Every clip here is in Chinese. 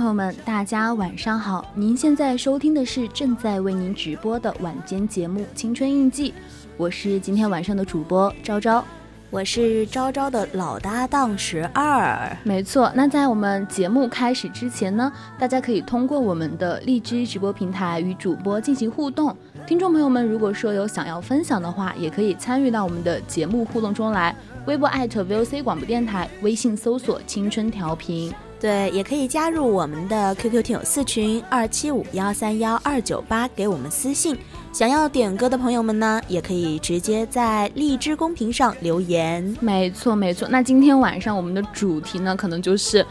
朋友们，大家晚上好！您现在收听的是正在为您直播的晚间节目《青春印记》，我是今天晚上的主播昭昭，我是昭昭的老搭档十二。没错，那在我们节目开始之前呢，大家可以通过我们的荔枝直播平台与主播进行互动。听众朋友们，如果说有想要分享的话，也可以参与到我们的节目互动中来。微博艾特 VOC 广播电台，微信搜索“青春调频”。对，也可以加入我们的 QQ 听友四群二七五幺三幺二九八，给我们私信。想要点歌的朋友们呢，也可以直接在荔枝公屏上留言。没错，没错。那今天晚上我们的主题呢，可能就是，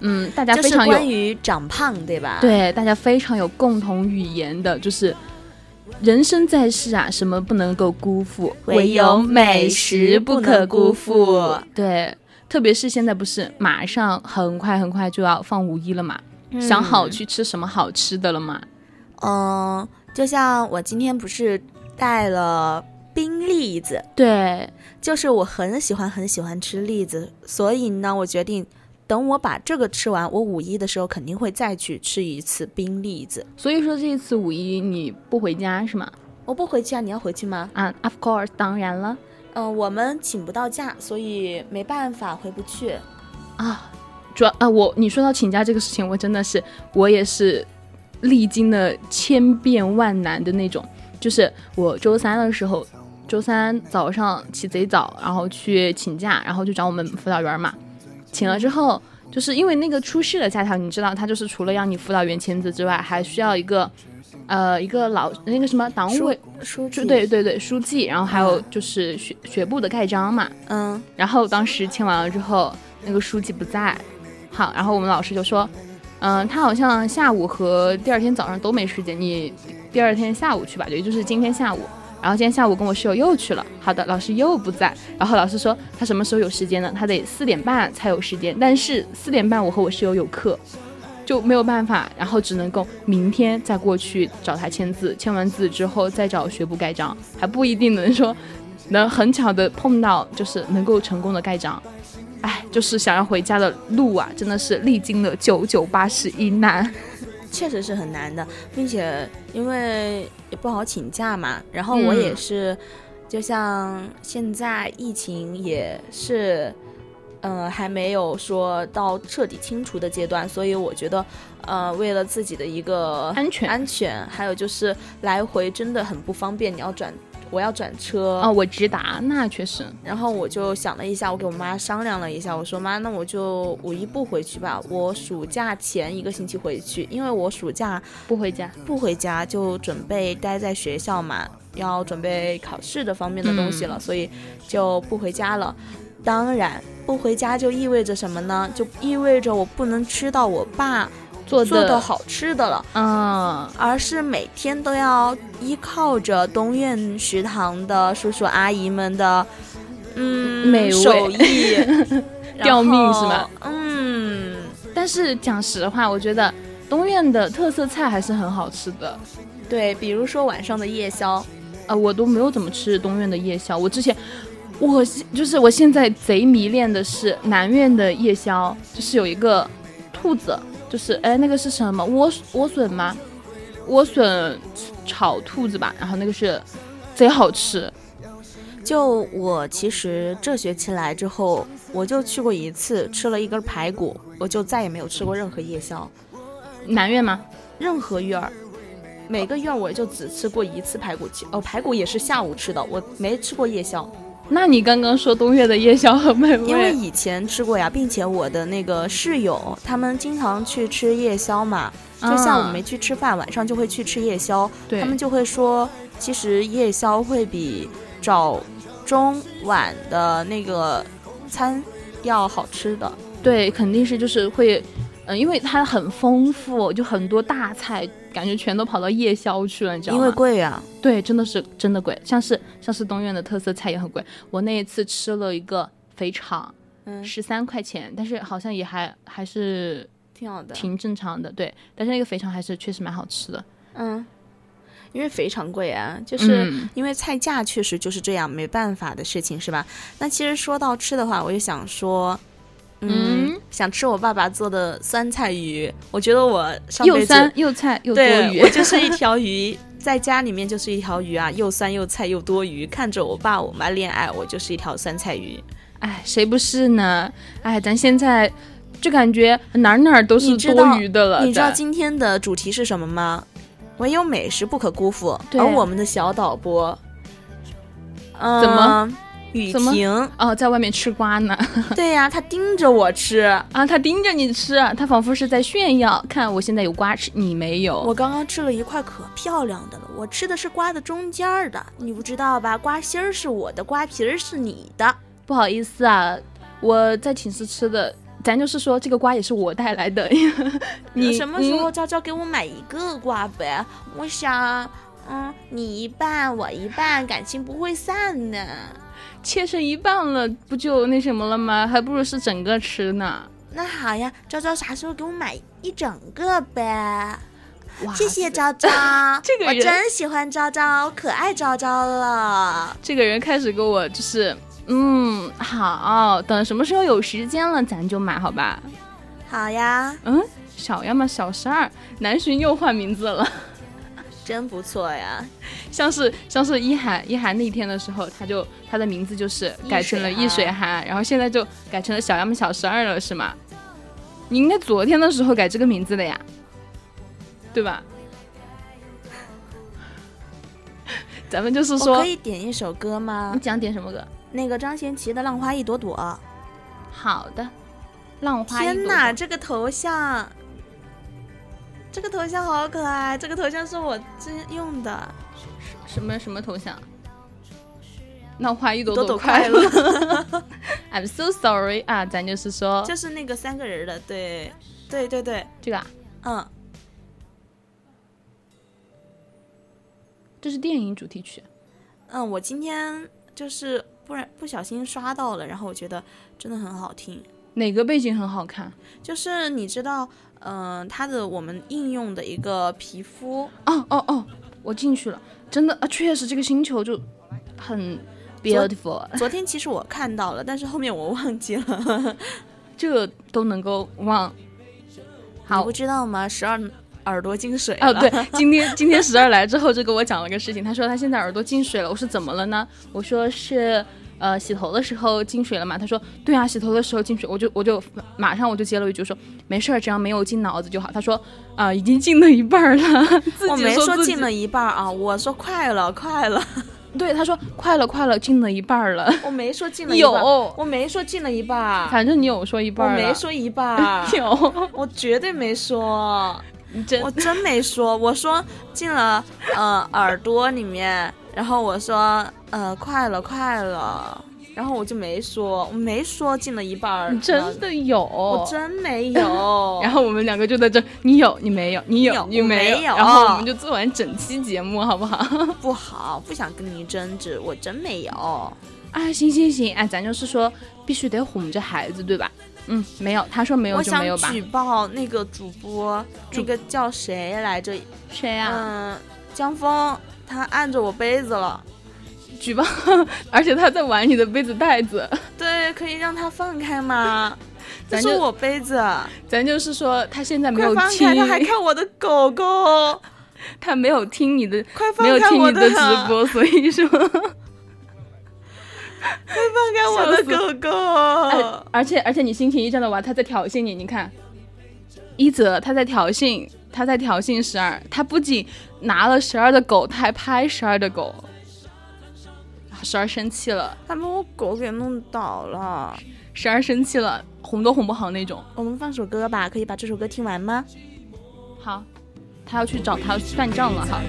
嗯，大家非常有关于长胖，对吧？对，大家非常有共同语言的，就是人生在世啊，什么不能够辜负，唯有美食不可辜负。对。特别是现在不是马上很快很快就要放五一了嘛，想好去吃什么好吃的了吗？嗯，就像我今天不是带了冰栗子，对，就是我很喜欢很喜欢吃栗子，所以呢，我决定等我把这个吃完，我五一的时候肯定会再去吃一次冰栗子。所以说这一次五一你不回家是吗？我不回去啊，你要回去吗？啊，Of course，当然了。嗯，我们请不到假，所以没办法回不去，啊，主要啊，我你说到请假这个事情，我真的是我也是历经了千变万难的那种。就是我周三的时候，周三早上起贼早，然后去请假，然后就找我们辅导员嘛，请了之后，就是因为那个出事的假条，你知道，他就是除了让你辅导员签字之外，还需要一个。呃，一个老那个什么党委书记，对对对，书记，然后还有就是学学部的盖章嘛，嗯，然后当时签完了之后，那个书记不在，好，然后我们老师就说，嗯，他好像下午和第二天早上都没时间，你第二天下午去吧，也就是今天下午，然后今天下午跟我室友又去了，好的，老师又不在，然后老师说他什么时候有时间呢？他得四点半才有时间，但是四点半我和我室友有课。就没有办法，然后只能够明天再过去找他签字，签完字之后再找学部盖章，还不一定能说能很巧的碰到，就是能够成功的盖章。哎，就是想要回家的路啊，真的是历经了九九八十一难。确实是很难的，并且因为也不好请假嘛，然后我也是，就像现在疫情也是，呃，还没有说到彻底清除的阶段，所以我觉得，呃，为了自己的一个安全安全，还有就是来回真的很不方便，你要转。我要转车啊，我直达，那确实。然后我就想了一下，我给我妈商量了一下，我说妈，那我就五一不回去吧，我暑假前一个星期回去，因为我暑假不回家，不回家就准备待在学校嘛，要准备考试的方面的东西了，所以就不回家了。当然，不回家就意味着什么呢？就意味着我不能吃到我爸。做的好吃的了，嗯，而是每天都要依靠着东苑食堂的叔叔阿姨们的，嗯，美手艺，吊命是吧？嗯，但是讲实话，我觉得东苑的特色菜还是很好吃的。对，比如说晚上的夜宵，呃，我都没有怎么吃东苑的夜宵。我之前，我就是我现在贼迷恋的是南苑的夜宵，就是有一个兔子。就是哎，那个是什么莴莴笋吗？莴笋炒兔子吧，然后那个是贼好吃。就我其实这学期来之后，我就去过一次，吃了一根排骨，我就再也没有吃过任何夜宵。南苑吗？任何院儿，每个院儿我就只吃过一次排骨哦，排骨也是下午吃的，我没吃过夜宵。那你刚刚说东岳的夜宵很美味，因为以前吃过呀，并且我的那个室友他们经常去吃夜宵嘛，就下午没去吃饭，晚上就会去吃夜宵。他们就会说，其实夜宵会比早中晚的那个餐要好吃的。对，肯定是就是会。嗯，因为它很丰富，就很多大菜，感觉全都跑到夜宵去了，你知道吗？因为贵啊。对，真的是真的贵，像是像是东苑的特色菜也很贵。我那一次吃了一个肥肠，嗯，十三块钱，但是好像也还还是挺好的，挺正常的。对，但是那个肥肠还是确实蛮好吃的。嗯，因为肥肠贵啊，就是因为菜价确实就是这样，没办法的事情，是吧？那其实说到吃的话，我就想说。嗯，想吃我爸爸做的酸菜鱼。我觉得我上又酸又菜又多鱼，我就是一条鱼，在家里面就是一条鱼啊，又酸又菜又多余。看着我爸我妈恋爱，我就是一条酸菜鱼。哎，谁不是呢？哎，咱现在就感觉哪哪都是多余的了。你知道今天的主题是什么吗？唯有美食不可辜负。而我们的小导播，嗯，怎么？雨婷哦，在外面吃瓜呢。对呀，他盯着我吃啊，他盯着你吃，他仿佛是在炫耀，看我现在有瓜吃，你没有。我刚刚吃了一块可漂亮的了，我吃的是瓜的中间的，你不知道吧？瓜心儿是我的，瓜皮儿是你的。不好意思啊，我在寝室吃的，咱就是说这个瓜也是我带来的。你什么时候娇娇给我买一个瓜呗？我想，嗯，你一半我一半，感情不会散的。切成一半了，不就那什么了吗？还不如是整个吃呢。那好呀，昭昭啥时候给我买一整个呗？谢谢昭昭，这个人我真喜欢昭昭，可爱昭昭了。这个人开始跟我就是，嗯，好，等什么时候有时间了，咱就买，好吧？好呀。嗯，小呀嘛，小十二，南浔又换名字了。真不错呀，像是像是一涵一涵那天的时候，他就他的名字就是改成了易水寒，然后现在就改成了小杨小十二了，是吗？你应该昨天的时候改这个名字的呀，对吧？咱们就是说，可以点一首歌吗？你想点什么歌？那个张贤齐的《浪花一朵朵》。好的，浪花。天哪，这个头像。这个头像好可爱，这个头像是我之前用的。什么什么头像？浪花一朵朵快乐。I'm so sorry 啊，咱就是说，就是那个三个人的，对，对对对，这个啊，嗯，这是电影主题曲。嗯，我今天就是不然不小心刷到了，然后我觉得真的很好听。哪个背景很好看？就是你知道。嗯，它的我们应用的一个皮肤哦哦哦，我进去了，真的啊，确实这个星球就很 beautiful，昨天其实我看到了，但是后面我忘记了。这都能够忘。好，不知道吗？十二耳朵进水了。哦，对，今天今天十二来之后就跟我讲了个事情，他说他现在耳朵进水了。我说怎么了呢？我说是呃洗头的时候进水了嘛。他说对啊，洗头的时候进水。我就我就马上我就接了一句说没事儿，只要没有进脑子就好。他说啊，已经进了一半了。我没说进了一半啊，我说快了，快了。对，他说快了，快了，进了一半了。我没说进了一半，有，我没说进了一半。反正你有说一半，我没说一半，有，我绝对没说，真，我真没说。我说进了，呃，耳朵里面，然后我说，呃，快了，快了。然后我就没说，我没说进了一半儿，真的有，我真没有。然后我们两个就在这，你有，你没有，你有，你没有。然后我们就做完整期节目，好不好？不好，不想跟你争执，我真没有。啊，行行行，哎，咱就是说必须得哄着孩子，对吧？嗯，没有，他说没有就没有吧。我想举报那个主播，那个叫谁来着？谁呀？嗯，江峰，他按着我杯子了。举报，而且他在玩你的杯子袋子。对，可以让他放开吗？这是我杯子。咱就是说，他现在没有听，他还看我的狗狗，他没有听你的，快放开我的直播，所以说，快放开我的狗狗。而且而且你心情一这样的话，他在挑衅你。你看，一泽他在挑衅，他在挑衅十二。他不仅拿了十二的狗，他还拍十二的狗。十二生气了，他把我狗给弄倒了。十二生气了，哄都哄不好那种。我们放首歌吧，可以把这首歌听完吗？好，他要去找他算账了哈。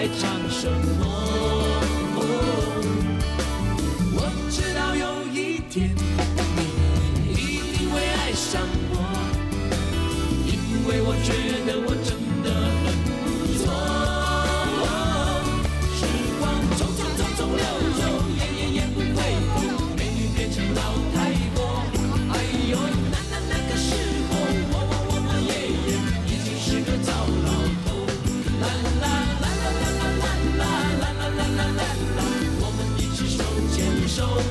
在唱什么？我知道有一天你一定会爱上我因为我觉得我真。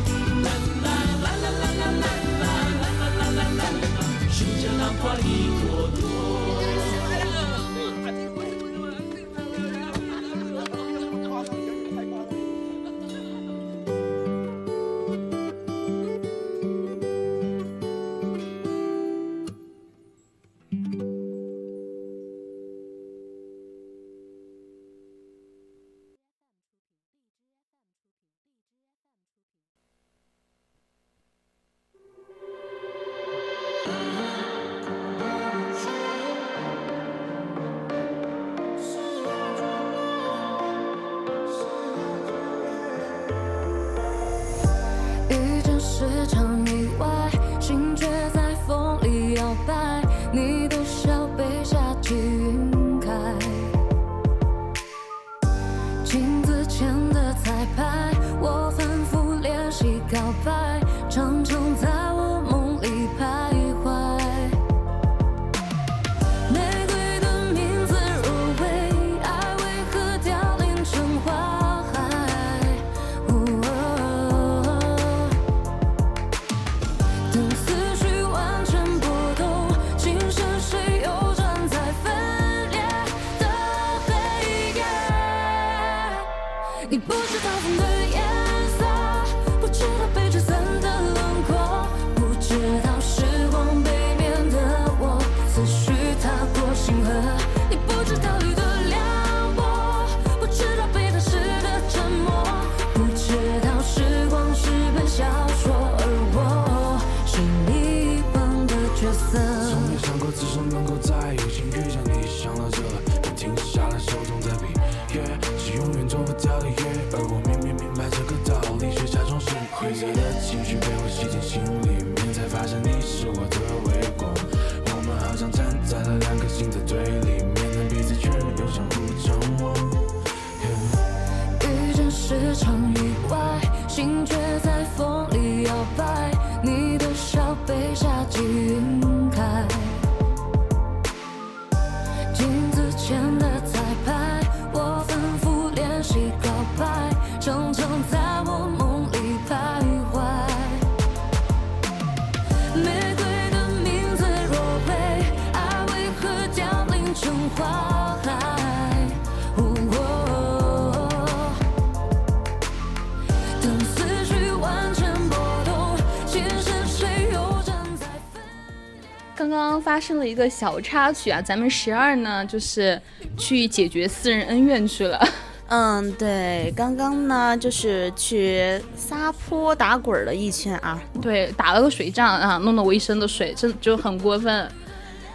一个小插曲啊，咱们十二呢就是去解决私人恩怨去了。嗯，对，刚刚呢就是去撒泼打滚了一圈啊，对，打了个水仗啊，弄得我一身的水，这就很过分。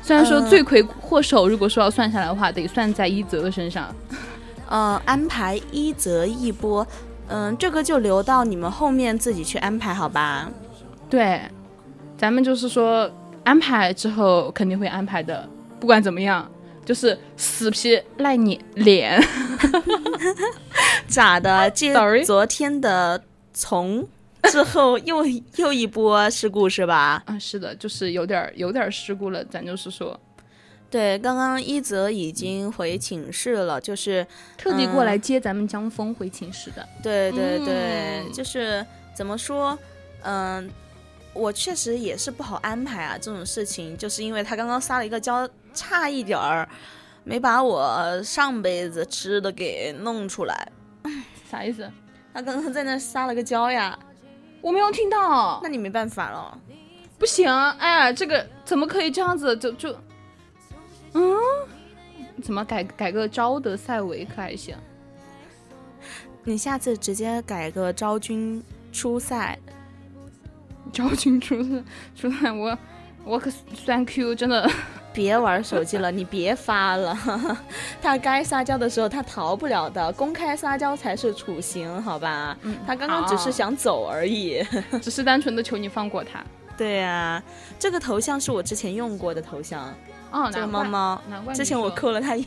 虽然说罪魁祸首，如果说要算下来的话，得算在一泽的身上。嗯，安排一泽一波，嗯，这个就留到你们后面自己去安排，好吧？对，咱们就是说安排之后肯定会安排的，不管怎么样。就是死皮赖脸脸，咋的？这昨天的从之后又又一波事故是吧？啊，是的，就是有点有点事故了。咱就是说，对，刚刚一泽已经回寝室了，就是特地过来接咱们江峰回寝室的。对对对，就是怎么说？嗯，我确实也是不好安排啊，这种事情，就是因为他刚刚撒了一个娇。差一点儿没把我上辈子吃的给弄出来，啥意思？他刚刚在那撒了个娇呀，我没有听到。那你没办法了，不行，哎呀，这个怎么可以这样子？就就，嗯，怎么改改个招德赛维可还行？你下次直接改个昭君出赛，昭君出赛出来，我我可 thank you，真的。别玩手机了，你别发了。他该撒娇的时候，他逃不了的。公开撒娇才是处刑，好吧？嗯，他刚刚只是想走而已，只是单纯的求你放过他。对呀，这个头像是我之前用过的头像。哦，这个猫猫，难怪之前我扣了他一。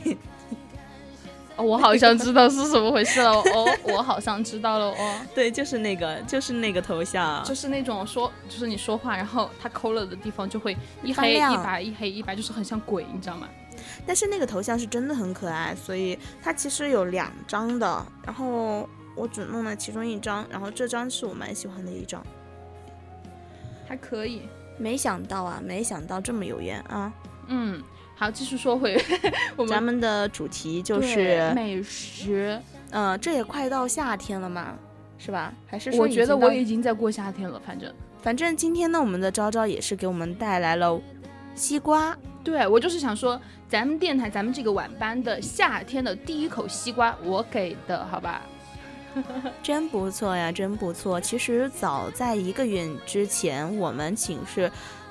我好像知道是什么回事了哦，我好像知道了哦。对，就是那个，就是那个头像，就是那种说，就是你说话，然后他抠了的地方就会一黑一白，一黑一白，就是很像鬼，你知道吗？但是那个头像是真的很可爱，所以它其实有两张的，然后我只弄了其中一张，然后这张是我蛮喜欢的一张，还可以。没想到啊，没想到这么有缘啊。嗯。好，继续说回 我们咱们的主题就是美食。嗯，这也快到夏天了嘛，是吧？还是我觉得我已经在过夏天了。反正反正今天呢，我们的昭昭也是给我们带来了西瓜。对我就是想说，咱们电台咱们这个晚班的夏天的第一口西瓜，我给的好吧？真不错呀，真不错。其实早在一个月之前，我们寝室。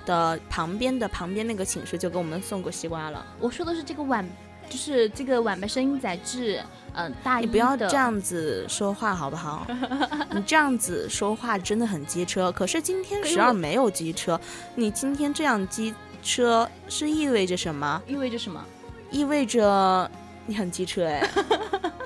的旁边的旁边那个寝室就给我们送过西瓜了。我说的是这个晚，就是这个晚班声音载质，嗯，大你不要这样子说话好不好？你这样子说话真的很机车。可是今天十二没有机车，你今天这样机车是意味着什么？意味着什么？意味着你很机车哎。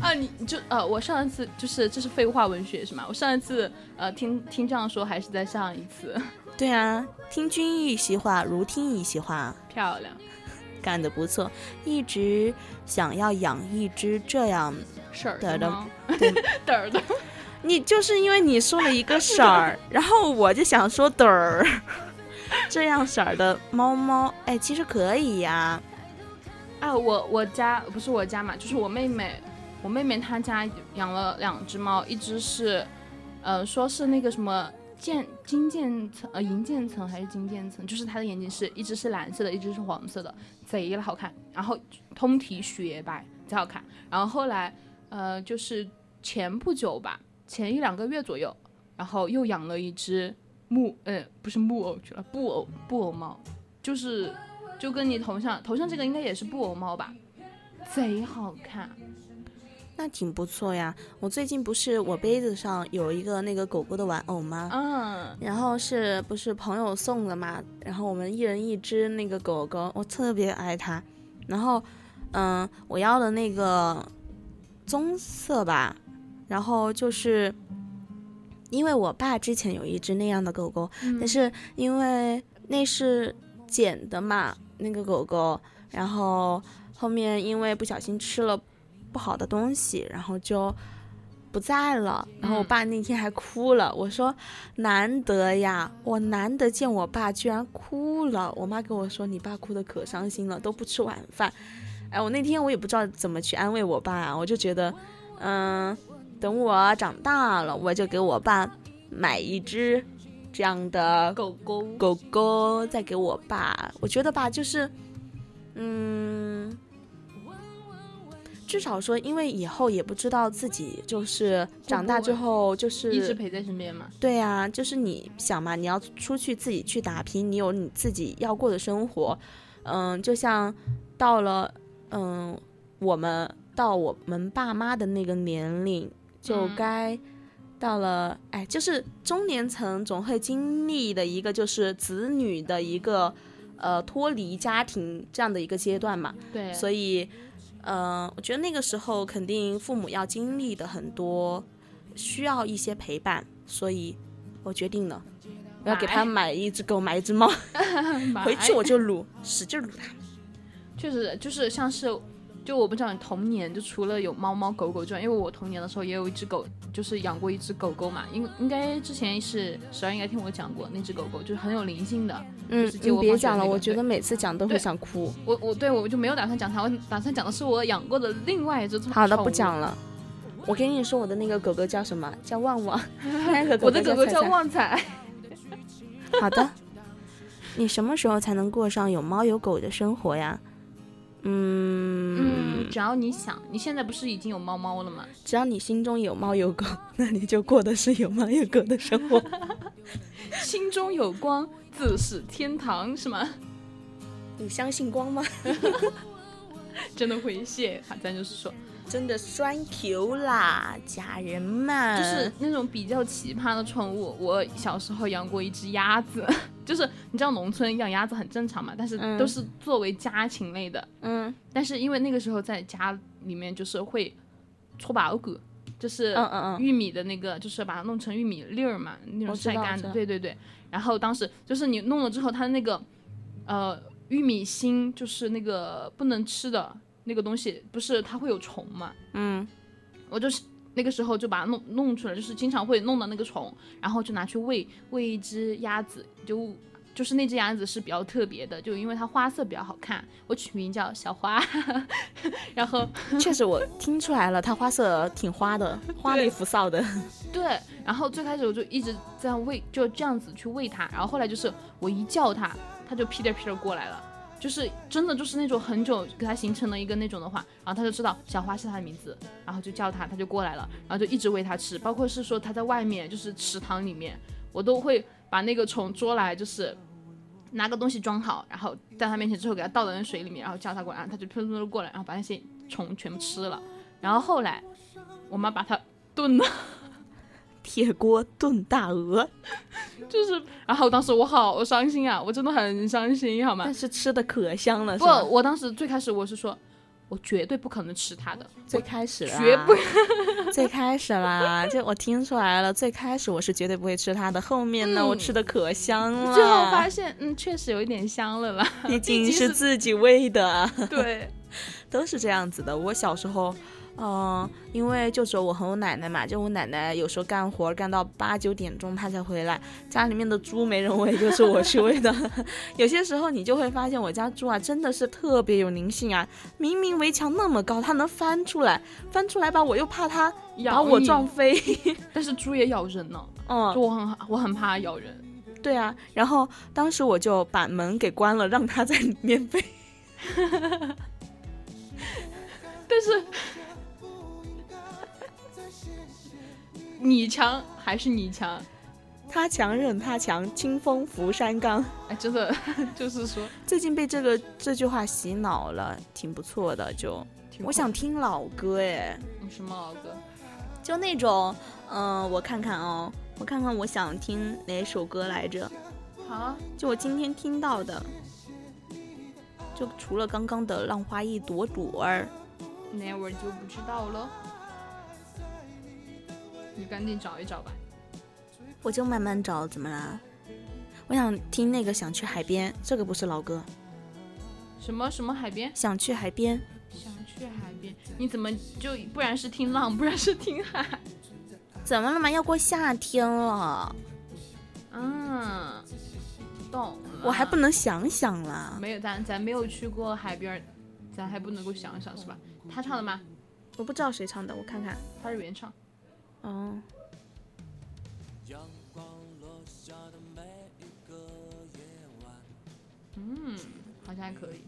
啊，你就呃，我上一次就是这是废话文学是吗？我上一次呃听听这样说还是在上一次。对啊，听君一席话，如听一席话。漂亮，干得不错。一直想要养一只这样色儿的猫，嘚儿的。你就是因为你说了一个色儿，然后我就想说嘚儿，这样色儿的猫猫，哎，其实可以呀。啊，我我家不是我家嘛，就是我妹妹，我妹妹她家养了两只猫，一只是，呃，说是那个什么。渐金渐层呃银渐层还是金渐层，就是它的眼睛是一只是蓝色的，一只是黄色的，贼了好看。然后通体雪白，贼好看。然后后来呃就是前不久吧，前一两个月左右，然后又养了一只木呃不是木偶去了布偶布偶猫，就是就跟你头像头像这个应该也是布偶猫吧，贼好看。那挺不错呀，我最近不是我杯子上有一个那个狗狗的玩偶吗？嗯，然后是不是朋友送的嘛？然后我们一人一只那个狗狗，我特别爱它。然后，嗯，我要的那个棕色吧。然后就是因为我爸之前有一只那样的狗狗，但是因为那是捡的嘛，那个狗狗，然后后面因为不小心吃了。不好的东西，然后就不在了。然后我爸那天还哭了。我说难得呀，我难得见我爸居然哭了。我妈跟我说，你爸哭的可伤心了，都不吃晚饭。哎，我那天我也不知道怎么去安慰我爸啊，我就觉得，嗯，等我长大了，我就给我爸买一只这样的狗狗，狗狗，再给我爸。我觉得吧，就是，嗯，至少说，因为以后也不知道自己就是长大之后就是一直陪在身边嘛。对呀、就是你想嘛，你要出去自己去打拼，你有你自己要过的生活。嗯，就像到了嗯，我们到我们爸妈的那个年龄，就嗯该到了，哎，就是中年层总会经历的一个，就是子女的一个呃脱离家庭这样的一个阶段嘛。对，所以，呃，我觉得那个时候肯定父母要经历的很多，需要一些陪伴，所以我决定了，我要给他买一只狗，买一只猫，回去我就撸，使劲撸它。确实就是像是，就我不知道你童年就除了有猫猫狗狗之外，因为我童年的时候也有一只狗，就是养过一只狗狗嘛，应应该之前是十二应该听我讲过那只狗狗，就是很有灵性的。嗯就是，接你别讲了，我觉得每次讲都会想哭。我我对我就没有打算讲它，我打算讲的是我养过的另外一只好的，不讲了。我跟你说，我的那个狗狗叫什么？叫旺旺。那个我的狗狗叫旺财，好的，你什么时候才能过上有猫有狗的生活呀？嗯，嗯，只要你想，你现在不是已经有猫猫了吗？只要你心中有猫有狗，那你就过的是有猫有狗的生活。心中有光，自是天堂，是吗？你相信光吗？真的会谢，好咱就是说，真的栓 Q 啦，家人们。就是那种比较奇葩的宠物。我小时候养过一只鸭子，就是你知道农村养鸭子很正常嘛，但是嗯都是作为家禽类的。嗯但是因为那个时候在家里面就是会搓把骨，就是玉米的那个，就是把它弄成玉米粒儿嘛，那种晒干的。对对对。然后当时就是你弄了之后，它的那个呃玉米芯就是那个不能吃的那个东西，不是它会有虫嘛？嗯我就是那个时候就把它弄弄出来，就是经常会弄到那个虫，然后就拿去喂喂一只鸭子，就就是那只鸭子是比较特别的，就因为它花色比较好看，我取名叫小花，然后 确实我听出来了，它花色挺花的，花里胡哨的。对，然后最开始我就一直这样喂，就这样子去喂它，然后后来就是我一叫它，它就屁颠屁颠过来了。就是真的就是那种很久给它形成了一个那种的话，然后它就知道小花是它的名字，然后就叫它，它就过来了，然后就一直喂它吃，包括是说它在外面就是池塘里面，我都会把那个虫捉来，就是拿个东西装好，然后在它面前之后给它倒到那水里面，然后叫它过来，然后它就扑通过来，然后把那些虫全部吃了。然后后来我妈把它炖了。铁锅炖大鹅，就是，然后当时我好伤心啊，我真的很伤心，好吗？但？是吃的可香了，是不，我当时最开始我是说，我绝对不可能吃它的，最开始啦绝不，最开始啦，就我听出来了，最开始我是绝对不会吃它的，后面呢，嗯。我吃的可香了，最后发现，嗯，确实有一点香了啦，毕竟是自己喂的，对，都是这样子的。我小时候。嗯，因为就只有我和我奶奶嘛，就我奶奶有时候干活干到八九点钟，她才回来，家里面的猪没人喂，就是我去喂的。有些时候你就会发现我家猪啊，真的是特别有灵性啊，明明围墙那么高，它能翻出来，翻出来吧，我又怕它把我撞飞。但是猪也咬人呢，嗯就，我很我很怕它咬人，对啊，然后当时我就把门给关了，让它在里面飞。但是你强还是你强？他强任他强，清风拂山岗。哎，真的 就是说，最近被这个这句话洗脑了，挺不错的。就我想听老歌，哎，什么老歌？就那种，嗯、我看看哦，我看看我想听哪首歌来着？好啊，就我今天听到的，就除了刚刚的《浪花一朵朵儿》，那我就不知道了。你赶紧找一找吧。我就慢慢找，怎么啦？我想听那个《想去海边》，这个不是老歌，什么什么海边？想去海边。想去海边？你怎么就不然是听浪，不然是听海？怎么了嘛？要过夏天了，嗯，懂了。我还不能想想啦。没有，咱咱没有去过海边，咱还不能够想想是吧？他唱的吗？我不知道谁唱的，我看看。他是原唱。阳光落下的每一个夜晚。嗯，好像还可以。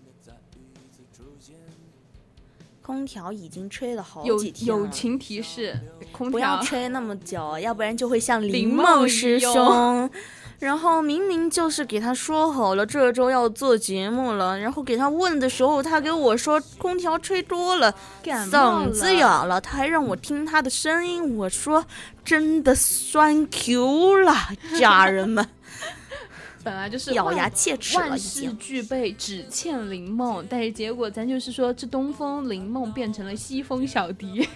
空调已经吹了好几天友情提示：空调不要吹那么久，要不然就会像 林梦师兄。然后明明就是给他说好了这周要做节目了，然后给他问的时候，他给我说空调吹多了，感嗓子哑了，他还让我听他的声音。我说真的酸 Q 了，家人们 本来就是咬牙切齿了已万事。俱备，只欠林梦。但是结果咱就是说，这东风林梦变成了西风小迪。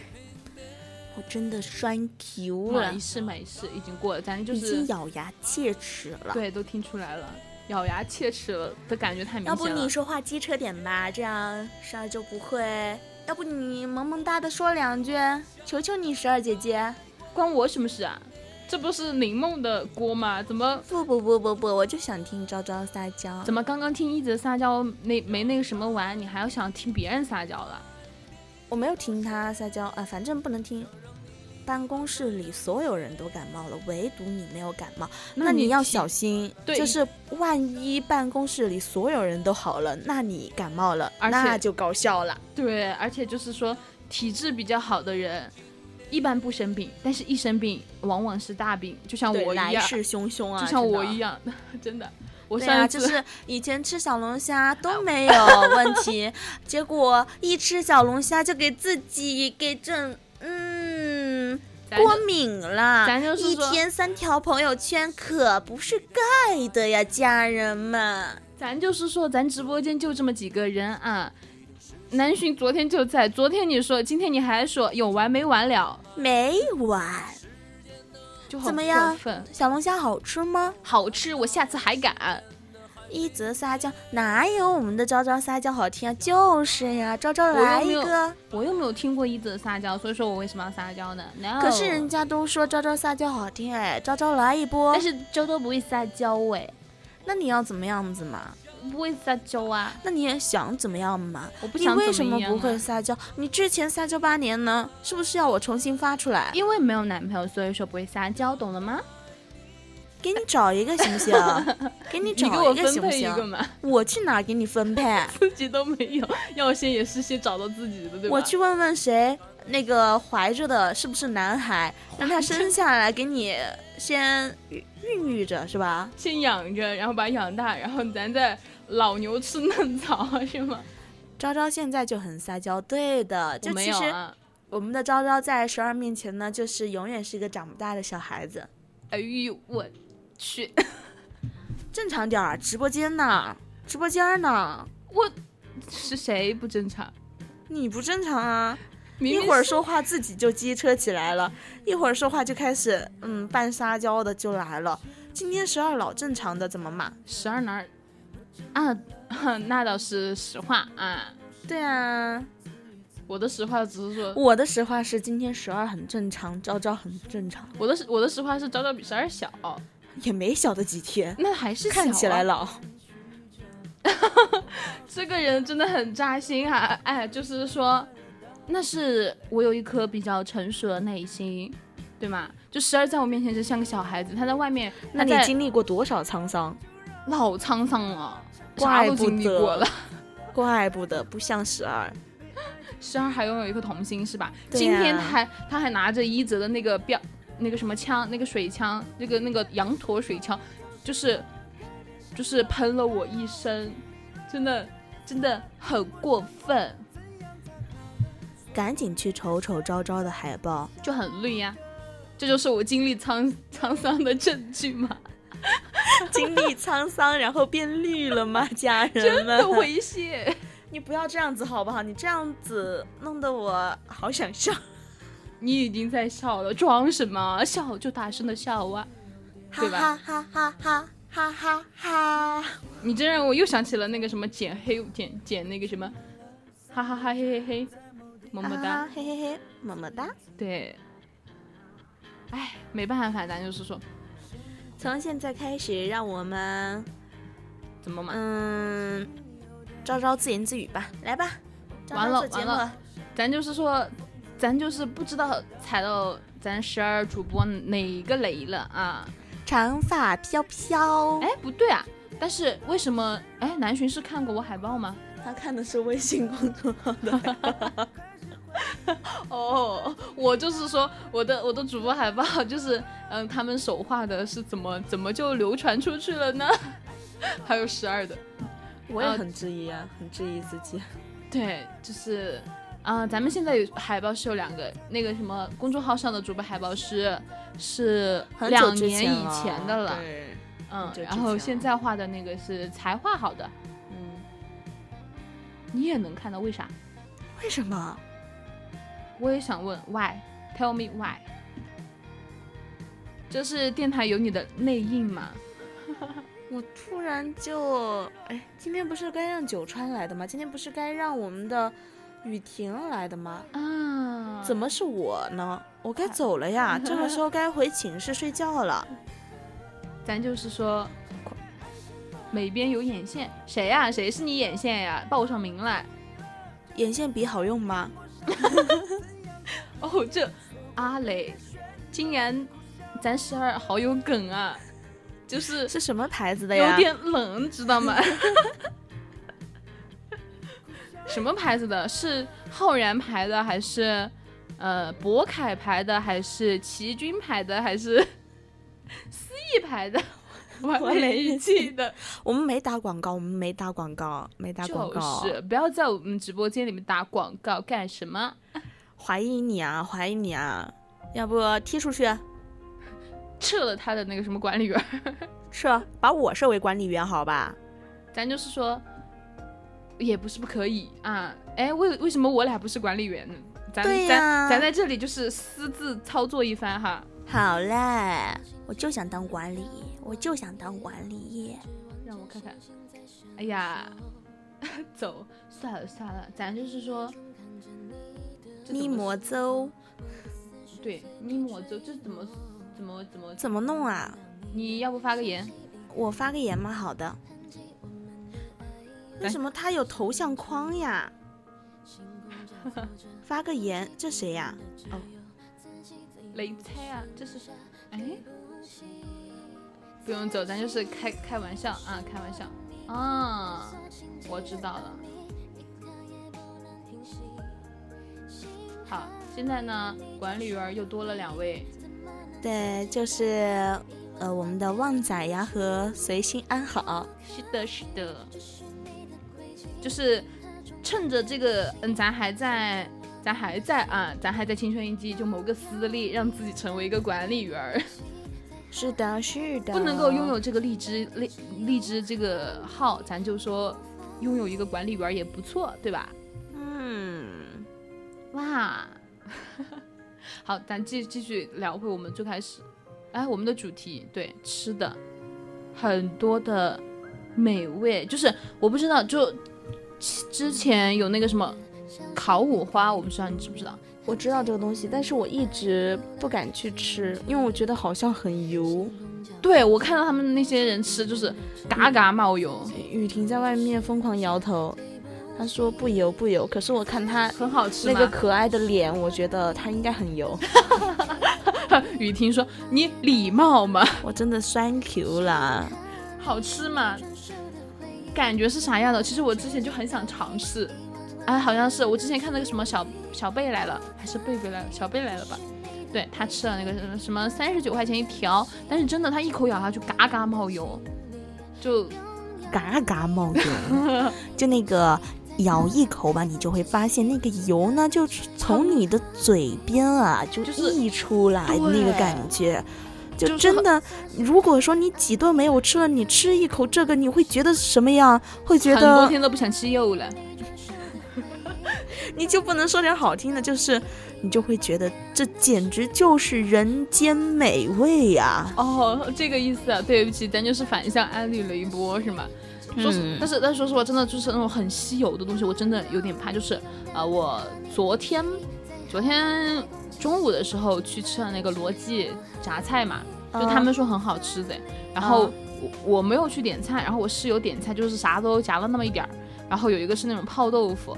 我真的栓 Q 了没，事没事，已经过了，咱就是已经咬牙切齿了。对，都听出来了，咬牙切齿了的感觉太明显了。不你说话机车点吧，这样十二就不会。要不你萌萌哒的说两句，求求你，十二姐姐。关我什么事啊？这不是林梦的锅吗？怎么不不不不不，我就想听昭昭撒娇。怎么刚刚听一泽撒娇那没那个什么完，你还要想听别人撒娇了？我没有听他撒娇啊、反正不能听。办公室里所有人都感冒了，唯独你没有感冒，那你要小心。对就是万一办公室里所有人都好了，那你感冒了，那就搞笑了。对，而且就是说体质比较好的人，一般不生病，但是一生病往往是大病，就像我一样，来势汹汹啊，就像我一样，真的。我对啊，上一次、就是以前吃小龙虾都没 有问题，结果一吃小龙虾就给自己给整过敏了。咱就是说一天三条朋友圈可不是盖的呀，家人们。咱就是说，咱直播间就这么几个人啊。南浔昨天就在，昨天你说，今天你还说有完没完了，没完，就好怎么样。小龙虾好吃吗？好吃，我下次还敢。一泽撒娇，哪有我们的昭昭撒娇好听啊？就是呀，昭昭我又来一个。我又没有听过一泽撒娇，所以说我为什么要撒娇呢？No。可是人家都说昭昭撒娇好听哎，昭昭来一波。但是周周不会撒娇哎，那你要怎么样子嘛？不会撒娇啊，那你也想怎么样嘛？我不想你为什么不会撒娇？你之前撒娇八年呢，是不是要我重新发出来？因为没有男朋友，所以说不会撒娇，懂了吗？给你找一个行不行？给你你找一个行不行？嘛，我去哪儿给你分配？自己都没有，要先也是先找到自己的，对吧？我去问问谁，那个怀着的是不是男孩？让他生下来给你先孕孕育着，是吧？先养着，然后把它养大，然后咱再老牛吃嫩草，是吗？昭昭现在就很撒娇，对的，就其实。我们的昭昭在十二面前呢，就是永远是一个长不大的小孩子。哎呦我去，正常点儿，直播间呢？直播间呢？我是谁不正常？你不正常啊！明明一会儿说话自己就机车起来了，一会儿说话就开始嗯半撒娇的就来了。今天十二老正常的怎么嘛？十二哪儿啊？那倒是实话啊。对啊，我的实话只是说，我的实话是今天十二很正常，昭昭很正常，我的我的实话是昭昭比十二小，也没小的几天，那还是看起来。老。这个人真的很扎心啊！哎，就是说，那是我有一颗比较成熟的内心，对吗？就十二在我面前就像个小孩子，他在外面，那你经历过多少沧桑？老沧桑了，啥怪不得过了。怪不得不像十二。十二还拥有一颗童心是吧？对今天他还他还拿着一泽的那个标那个什么枪，那个水枪，那个那个羊驼水枪，就是就是喷了我一身，真的真的很过分，赶紧去瞅瞅昭昭的海报。就很绿呀、这就是我经历沧沧桑的证据嘛，经历沧桑，然后变绿了吗？家人真的们，猥亵。你不要这样子好不好？你这样子弄得我好想笑。你已经在笑了，装什么？笑就大声的笑啊！对吧哈哈哈哈哈哈哈！你这让我又想起了那个什么剪黑剪剪那个什么，哈哈哈嘿嘿嘿，么么哒。哈哈嘿嘿嘿，么么哒。对，哎，没办法，咱就是说从现在开始，让我们怎么嘛？嗯，招招自言自语吧，来吧。完了完了咱就是说，咱就是不知道踩到咱十二主播哪个雷了啊！长发飘飘。哎，不对啊，但是为什么？哎，南浔是看过我海报吗？他看的是微信公众号的。哦，我就是说，我的我的主播海报就是，嗯，他们手画的是怎么怎么就流传出去了呢？还有十二的，我也很质疑啊，很质疑自己。对，就是，啊、咱们现在有海报是有两个，那个什么公众号上的主播海报是是两年以前的了，对，嗯然后现在画的那个是才画好的，嗯，你也能看到，为啥？为什么？我也想问，why？Tell me why？就是电台有你的内应吗？我突然就，哎，今天不是该让九川来的吗？今天不是该让我们的雨婷来的吗？啊，怎么是我呢？我该走了呀，这个时候该回寝室睡觉了。咱就是说，每边有眼线，谁呀、谁是你眼线呀？报上名来。眼线笔好用吗？哦，这阿雷，竟然咱十二好有梗啊，就是是什么牌子的呀有？点冷，知道吗？什么牌子的？是浩然牌的，还是呃博凯牌的，还是奇军牌的，还是 思义牌的？完美日记的，我们没打广告，我们没打广告，没打广告。就是不要在我们直播间里面打广告干什么？怀疑你啊，怀疑你啊！要不踢出去，撤了他的那个什么管理员，撤把我设为管理员，好吧？咱就是说，也不是不可以啊。哎，为为什么我俩不是管理员呢？咱咱咱在这里就是私自操作一番哈。好嘞，我就想当管理，我就想当管理。让我看看。哎呀，走，算了算了，咱就是说，这怎么咪魔粥对咪魔走，这怎么怎么怎么？怎么弄啊？你要不发个言？我发个言吗？好的。为什么他有头像框呀？发个言，这谁呀？哦，雷猜啊，这是谁？哎，不用走，咱就是开开玩笑啊，开玩笑啊，我知道了。好，现在呢，管理员又多了两位，对，就是呃我们的旺仔呀和随心安好。是的，是的，就是趁着这个，嗯，咱还在，咱还在啊，咱还在青春一季，就谋个私利，让自己成为一个管理员儿。是的，是的，不能够拥有这个荔枝荔荔枝这个号，咱就说拥有一个管理员也不错，对吧？嗯，哇，好，咱继继续聊回我们最开始，哎，我们的主题对吃的。很多的美味，就是我不知道，就之前有那个什么烤五花，我不知道你知不知道？我知道这个东西，但是我一直不敢去吃，因为我觉得好像很油。对我看到他们那些人吃，就是嘎嘎冒油，雨婷在外面疯狂摇头，她说不油不油，可是我看她很好吃？那个可爱的脸，我觉得她应该很油。雨婷说：“你礼貌吗？我真的 thank you 啦。好吃吗？感觉是啥样的？其实我之前就很想尝试。哎，好像是我之前看那个什么小小贝来了，还是贝贝来了？小贝来了吧？对他吃了那个什么什么三十九块钱一条，但是真的他一口咬下去嘎嘎冒油，就嘎嘎冒油，就那个咬一口吧，你就会发现那个油呢，就从你的嘴边啊就就是溢出来那个感觉。就就真的，如果说你几顿没有吃了，你吃一口这个，你会觉得什么样？会觉很多得天都不想吃肉了。你就不能说点好听的，就是你就会觉得这简直就是人间美味呀、哦，这个意思啊，对不起，咱就是反向安利了一波，是吗？说但是但是说实话，真的就是那种很稀有的东西，我真的有点怕。就是啊、呃我昨天昨天中午的时候去吃了那个罗记炸菜嘛，就他们说很好吃的，然后我我没有去点菜，然后我室友点菜就是啥都夹了那么一点儿，然后有一个是那种泡豆腐，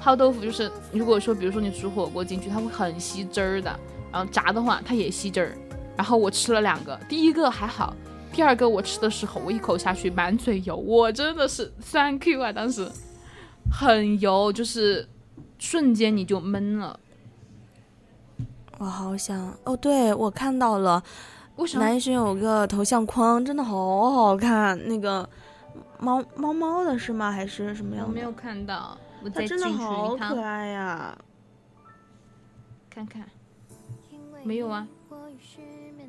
泡豆腐就是如果说比如说你煮火锅进去，它会很吸汁儿的，然后炸的话它也吸汁儿，然后我吃了两个，第一个还好，第二个我吃的时候，我一口下去满嘴油，我真的是 thank you 啊！当时很油，就是瞬间你就闷了。我好想哦，对我看到了，为什么？南浔有个头像框，真的好好看，那个猫猫猫的是吗？还是什么样的？我没有看到，我它再进去真的好可爱呀！看看。没有啊，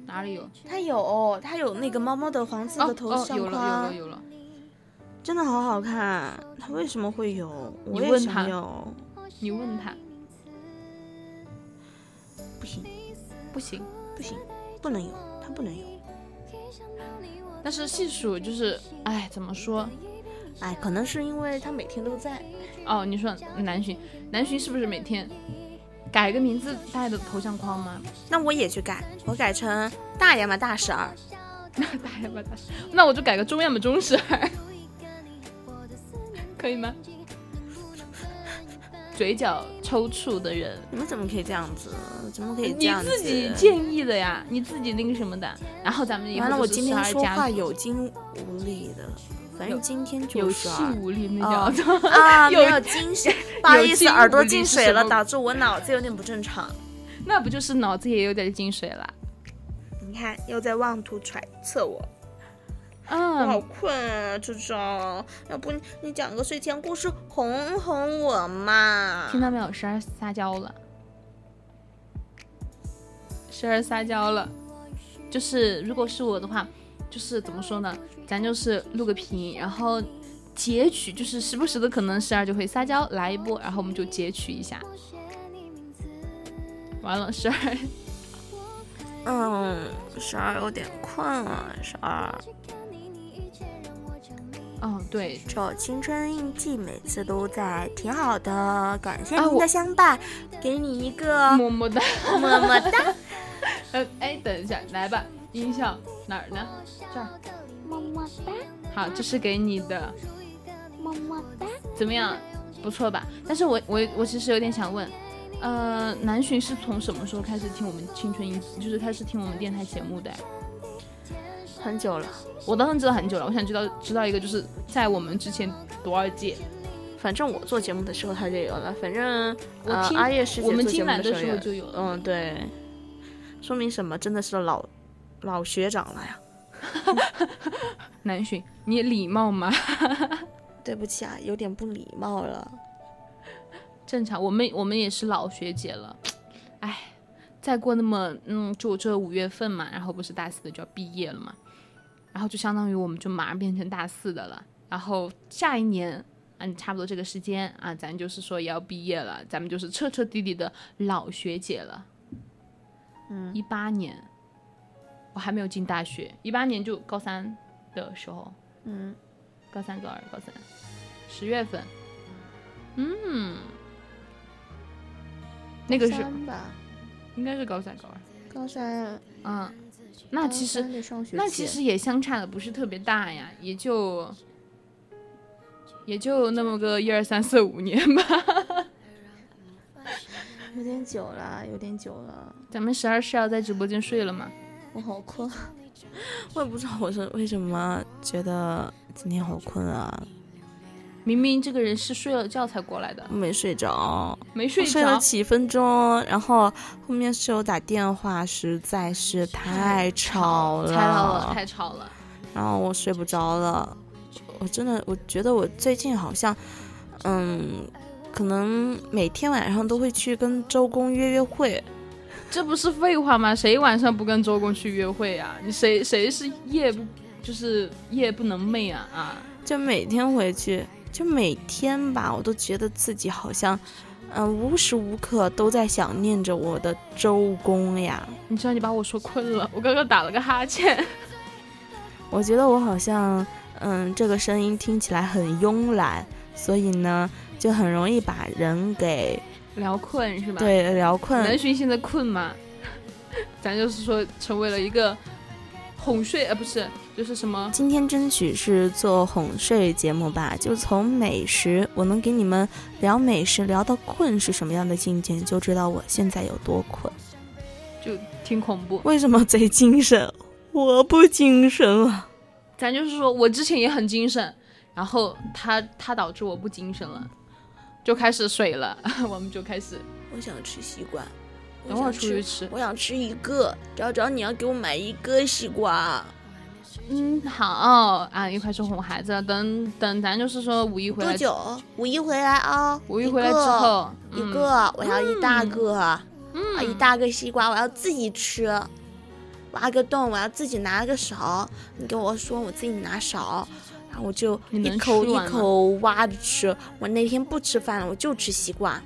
哪里有？它有，它有那个猫猫的黄色的头哦哦，像有了有框，了有了。真的好好看。它为什么会有？你我也想问它有。你问他，不行不行。不行，不能有，他不能有。但是细数就是，哎，怎么说？哎，可能是因为他每天都在。哦，你说南浔，南浔是不是每天改个名字带的头像框吗？那我也去改，我改成大爷嘛，大婶儿。那大爷吧，大爷，那我就改个中样吧，中婶儿，可以吗？嘴角抽搐的人，你们怎么可以这样子？怎么可以这你样子？自己建议的呀，你自己那个什么的。然后咱们完了，我今天12说话有惊无力的，反正今天就有气无力，那哦叫做、啊，有没有精神，不好意思，耳朵进水了，导致我脑子有点不正常。那不就是脑子也有点进水了？你看，又在妄图揣测我，我好嗯，困啊，周周，要不你讲个睡前故事哄哄我嘛？听到没有？十二撒娇了，十二撒娇了。就是如果是我的话，就是怎么说呢？咱就是录个屏，然后截取，就是时不时的可能十二就会撒娇来一波，然后我们就截取一下。完了，十二嗯，十二有点困了，十二。哦，对，这青春印记每次都在，挺好的，感谢您的相伴，给你一个么么哒。么么哒。呃，哎，等一下，来吧，音效哪儿呢？这儿。么么哒，好，这是给你的，么么哒。怎么样？不错吧？但是我我我其实有点想问，呃，南浔是从什么时候开始听我们青春印记，就是开始听我们电台节目的？很久了，我当然知道很久了，我想知道知道一个，就是在我们之前多少届？反正我做节目的时候他就有了，反正我听呃阿月师姐我们做节听来的目的时候有时候就有了。嗯，对，说明什么？真的是老老学长了呀。南浔，你礼貌吗？对不起啊，有点不礼貌了。正常，我们我们也是老学姐了，哎，再过那么嗯，就这五月份嘛，然后不是大四的就要毕业了嘛，然后就相当于我们就马上变成大四的了，然后下一年，嗯，差不多这个时间啊，咱就是说也要毕业了，咱们就是彻彻底底的老学姐了。嗯。一八年，我还没有进大学，一八年就高三的时候，嗯，高三、高二、高三，十月份，嗯，那个是应该是高三、高二，高三。嗯，那其实那其实也相差的不是特别大呀，也就也就那么个一二三四五年吧。有点久了，有点久了，咱们十二是要在直播间睡了吗？我好困。我也不知道我是为什么觉得今天好困啊，明明这个人是睡了觉才过来的，没睡着。没睡着睡了着。几分钟，然后后面室友打电话，实在是太吵了，太吵了，太吵了。然后我睡不着了。我真的，我觉得我最近好像，嗯，可能每天晚上都会去跟周公约约会。这不是废话吗？谁晚上不跟周公去约会啊？你谁谁是夜不就是夜不能寐啊啊！就每天回去，就每天吧，我都觉得自己好像，嗯、无时无刻都在想念着我的周公呀。你知道你把我说困了，我刚刚打了个哈欠。我觉得我好像，嗯，这个声音听起来很慵懒，所以呢，就很容易把人给聊困是吧？。对聊困南困。浔现在困吗？咱就是说成为了一个哄睡，呃，不是，就是什么？今天争取是做哄睡节目吧，就从美食，我能给你们聊美食聊到困是什么样的境界，你就知道我现在有多困。就挺恐怖。为什么贼精神？我不精神了。咱就是说我之前也很精神，然后他他导致我不精神了，就开始水了，我们就开始我想吃西瓜，我等会儿想出去吃。我想吃一个，找找你要给我买一个西瓜。嗯，好啊，一块去哄孩子，等等，咱就是说五一回来，多久？五一回来啊、五一回来之后，嗯一个，我要一大个，啊，一嗯，大个西瓜，我要自己吃。挖个洞，我要自己拿个勺。你跟我说，我自己拿勺，然后我就一口一口挖着吃。我那天不吃饭了，我就吃西瓜。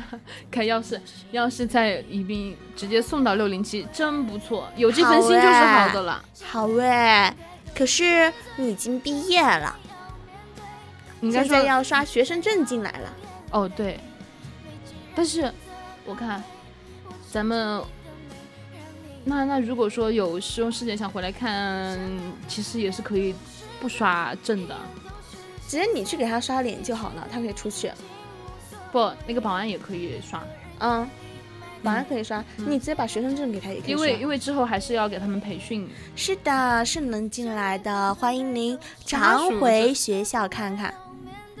看要是要是在宜宾直接送到六零七，真不错，有这份心就是哎好的了。好喂，可是你已经毕业了，应该说现在要刷学生证进来了。哦，对，但是我看咱们那那如果说有师兄师姐想回来看，其实也是可以不刷证的。直接你去给他刷脸就好了，他可以出去。不，那个保安也可以刷，嗯，保安可以刷，嗯你直接把学生证给他也可以刷。因为因为之后还是要给他们培训。是的，是能进来的，欢迎您常回学校看看。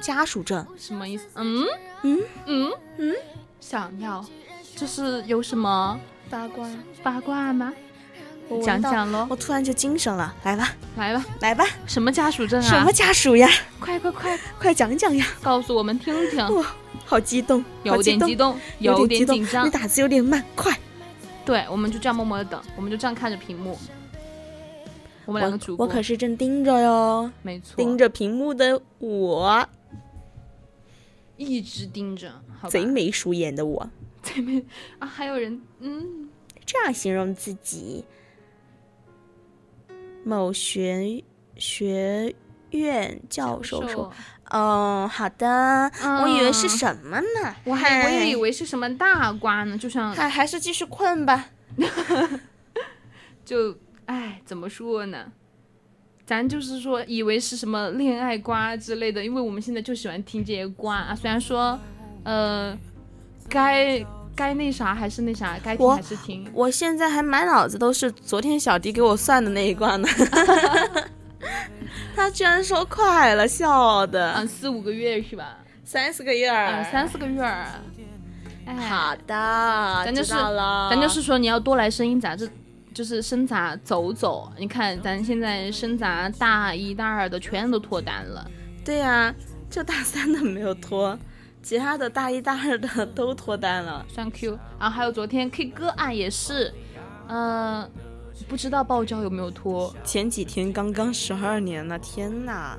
家属证，什么意思？嗯嗯嗯嗯，想要，这是有什么八卦，八卦吗？讲我闻到讲喽，我突然就精神了，来吧，来吧，来吧，什么家属证啊？什么？家属呀？快快快，快讲讲呀！告诉我们听听。哇，好激动，有点激动，有点紧张激动你。打字有点慢，快！对，我们就这样默默的等，我们就这样看着屏幕。我们两个主播，我可是正盯着哟，没错，盯着屏幕的我，一直盯着，贼眉鼠眼的我，贼眉啊！还有人，嗯，这样形容自己。某学学院教授说：“嗯，好的，我以为是嗯什么呢？我还我也以为是什么大瓜呢，就像还还是继续困吧。就哎，怎么说呢？咱就是说，以为是什么恋爱瓜之类的，因为我们现在就喜欢听这些瓜啊。虽然说，呃，该该那啥还是那啥，该听还是听。我现在还满脑子都是昨天小迪给我算的那一卦呢。他居然说快了，笑的。嗯，四五个月是吧？三四个月儿，嗯，三四个月儿。哎，好的，咱就是。咱就是说，你要多来声音杂志，就是生杂走走。你看，咱现在生杂大一大二的全都脱单了。对呀、就大三的没有脱，其他的大一大二的都脱单了。算 Q，然后还有昨天 K 歌啊也是，呃，不知道爆照有没有脱。前几天刚刚十二年呢，天哪！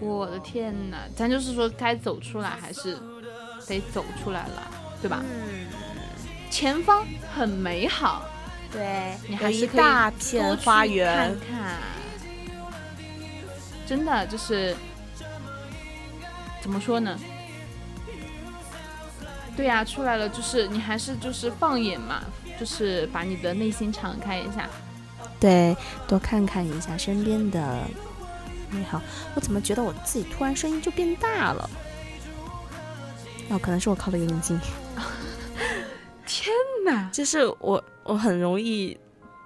我的天呐，咱就是说该走出来还是得走出来了，对吧？嗯，前方很美好，对，你还是可以大多片去花园看。看。真的就是怎么说呢？对呀、出来了，就是你还是就是放眼嘛，就是把你的内心敞开一下。对，多看看一下身边的美好。我怎么觉得我自己突然声音就变大了？哦，可能是我靠的有点近。天哪！就是我，我很容易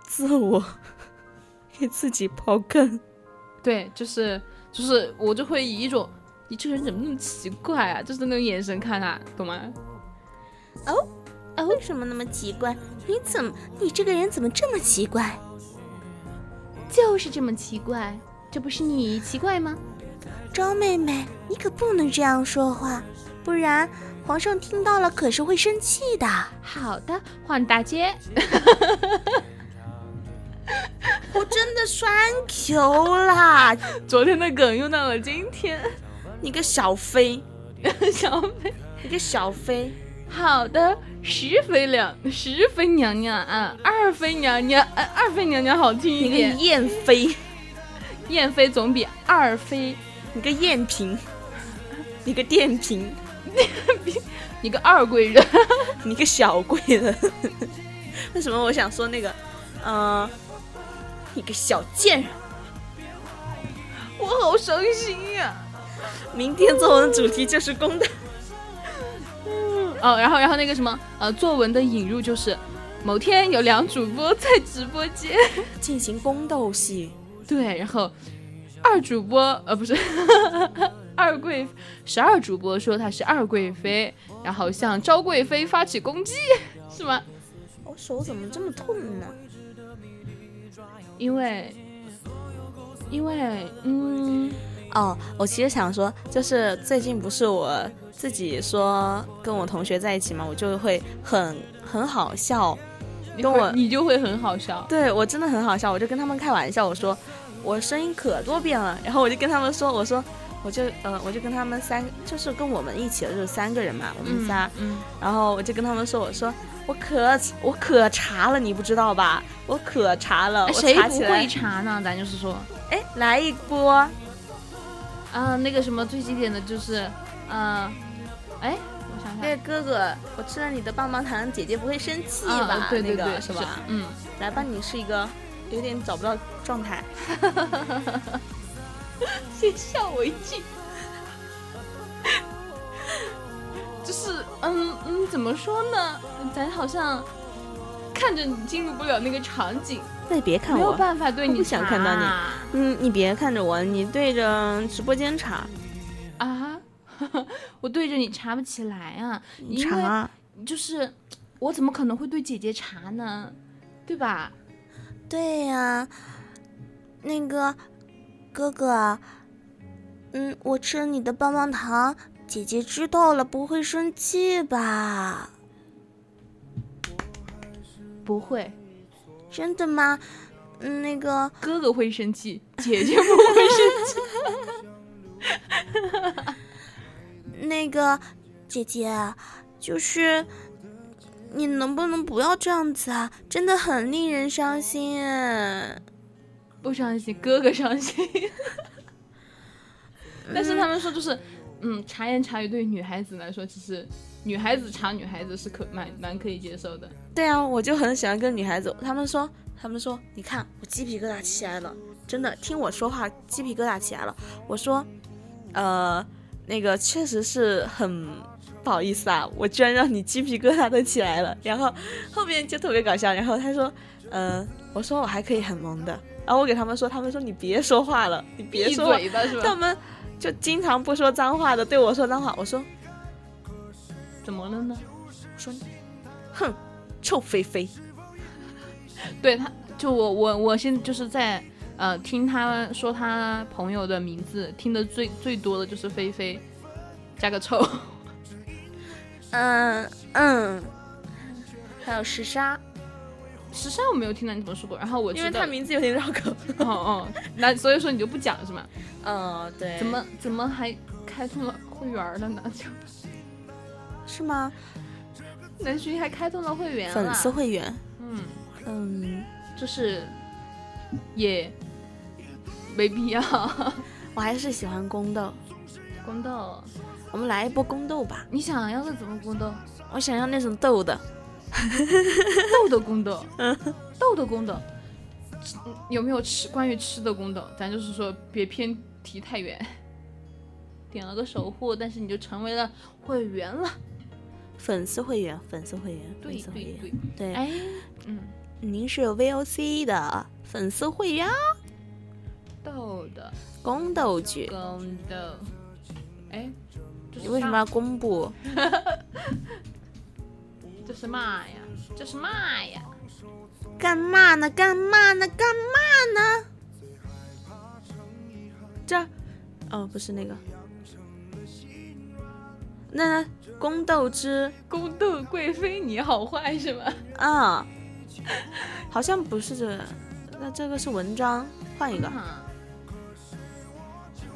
自我给自己刨坑。对，就是就是我就会以一种你这个人怎么那么奇怪啊，就是那种眼神看他，懂吗？哦啊，为什么那么奇怪？你怎么，你这个人怎么这么奇怪？就是这么奇怪，这不是你奇怪吗？张妹妹，你可不能这样说话，不然皇上听到了可是会生气的。好的，换大街。我真的栓 Q 啦！昨天的梗用到了今天，你个小飞，小飞。你个小飞，好的，十妃娘，十妃娘娘啊，二妃娘娘，呃，二妃娘娘好听一点你个点，燕飞，燕妃总比二妃，你个燕嫔，你个电瓶，你个二贵人。你个小贵人。为什么我想说那个，嗯、你个小贱人？我好伤心呀、明天作文主题就是公的。哦，然后然后那个什么，呃，作文的引入就是，某天有两主播在直播间，进行宫斗戏。对，然后二主播呃不是二贵十二主播说他是二贵妃，然后向昭贵妃发起攻击，是吗？我手怎么这么痛呢？因为因为嗯哦，我其实想说，就是最近不是我自己说跟我同学在一起嘛，我就会很很好笑。跟我你就会很好笑。对我真的很好笑，我就跟他们开玩笑，我说我声音可多变了，然后我就跟他们说，我说我就呃我就跟他们三，就是跟我们一起的就是三个人嘛，我们仨，嗯，然后我就跟他们说，我说我可我可查了，你不知道吧？我可查了，谁不会，查呢？咱就是说，哎，来一波，啊，那个什么最经典的就是，嗯、哎，我想想。那个哥哥，我吃了你的棒棒糖，姐姐不会生气吧？啊，对对对，那个是吧？嗯，来吧，你是一个有点找不到状态，先笑我一跳。就是，嗯嗯，怎么说呢？咱好像看着你进入不了那个场景，那你别看我没有，办法对你我不想看到你嗯，你别看着我，你对着直播间查，啊！我对着你查不起来啊，因为查。就是我怎么可能会对姐姐查呢？对吧？对呀、那个哥哥，嗯，我吃了你的棒棒糖，姐姐知道了不会生气吧？不会，真的吗？嗯，那个，哥哥会生气，姐姐不会生气。那个姐姐，就是你能不能不要这样子啊？真的很令人伤心。不伤心，哥哥伤心。但是他们说就是，嗯，茶言茶语对于女孩子来说，其实女孩子茶女孩子是可蛮蛮可以接受的。对啊，我就很喜欢跟女孩子，他们说，他们说，你看我鸡皮疙瘩起来了，真的听我说话鸡皮疙瘩起来了。我说，呃，那个确实是很不好意思啊，我居然让你鸡皮疙瘩都起来了。然后后面就特别搞笑，然后他说，呃，我说我还可以很萌的，然后我给他们说，他们说你别说话了，你别闭说话？他们就经常不说脏话的，对我说脏话，我说，怎么了呢？我说，哼，臭菲菲。对他，就我我我现在就是在呃听他说他朋友的名字，听的最最多的就是菲菲，加个臭。嗯嗯，还有时沙，时沙我没有听到你怎么说过，然后我因为他名字有点绕口。哦哦，那所以说你就不讲是吗？嗯，对怎么怎么还开通了会员了呢？就是吗？南浔还开通了会员了，粉丝会员，嗯，嗯，就是也没必要。我还是喜欢宫斗。宫斗，我们来一波宫斗吧，你想要的怎么宫斗？我想要那种斗的。斗的宫斗，斗的宫斗，有没有吃关于吃的宫斗？咱就是说别偏题太远。点了个守护，但是你就成为了会员了。粉丝会员，粉丝会员，对粉丝会员。对对，对，哎，嗯，您是 VOC 的粉丝会员哦，斗的宫斗剧。宫斗，哎，你为什么要公布？这是嘛呀？这是嘛呀？干嘛呢？干嘛呢？干嘛呢？这儿，哦，不是那个。那宫斗之宫斗贵妃你好坏是吗？啊，好像不是这个，那这个是文章，换一个。啊，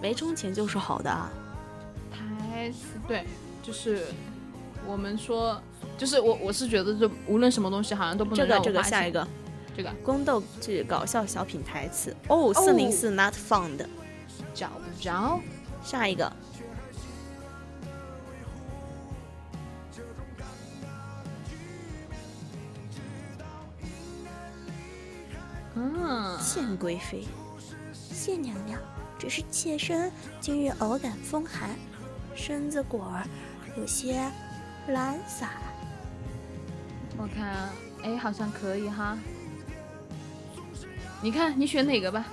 没充钱就是好的啊。台词对，就是我们说，就是我我是觉得，就无论什么东西，好像都不能这个这个下一个。这个。宫斗剧搞笑小品台词。哦，四零四 not found。找不着。下一个。嗯，献贵妃，谢娘娘，只是妾身今日偶感风寒，身子果儿有些懒散。我看哎，好像可以哈。你看，你选哪个吧？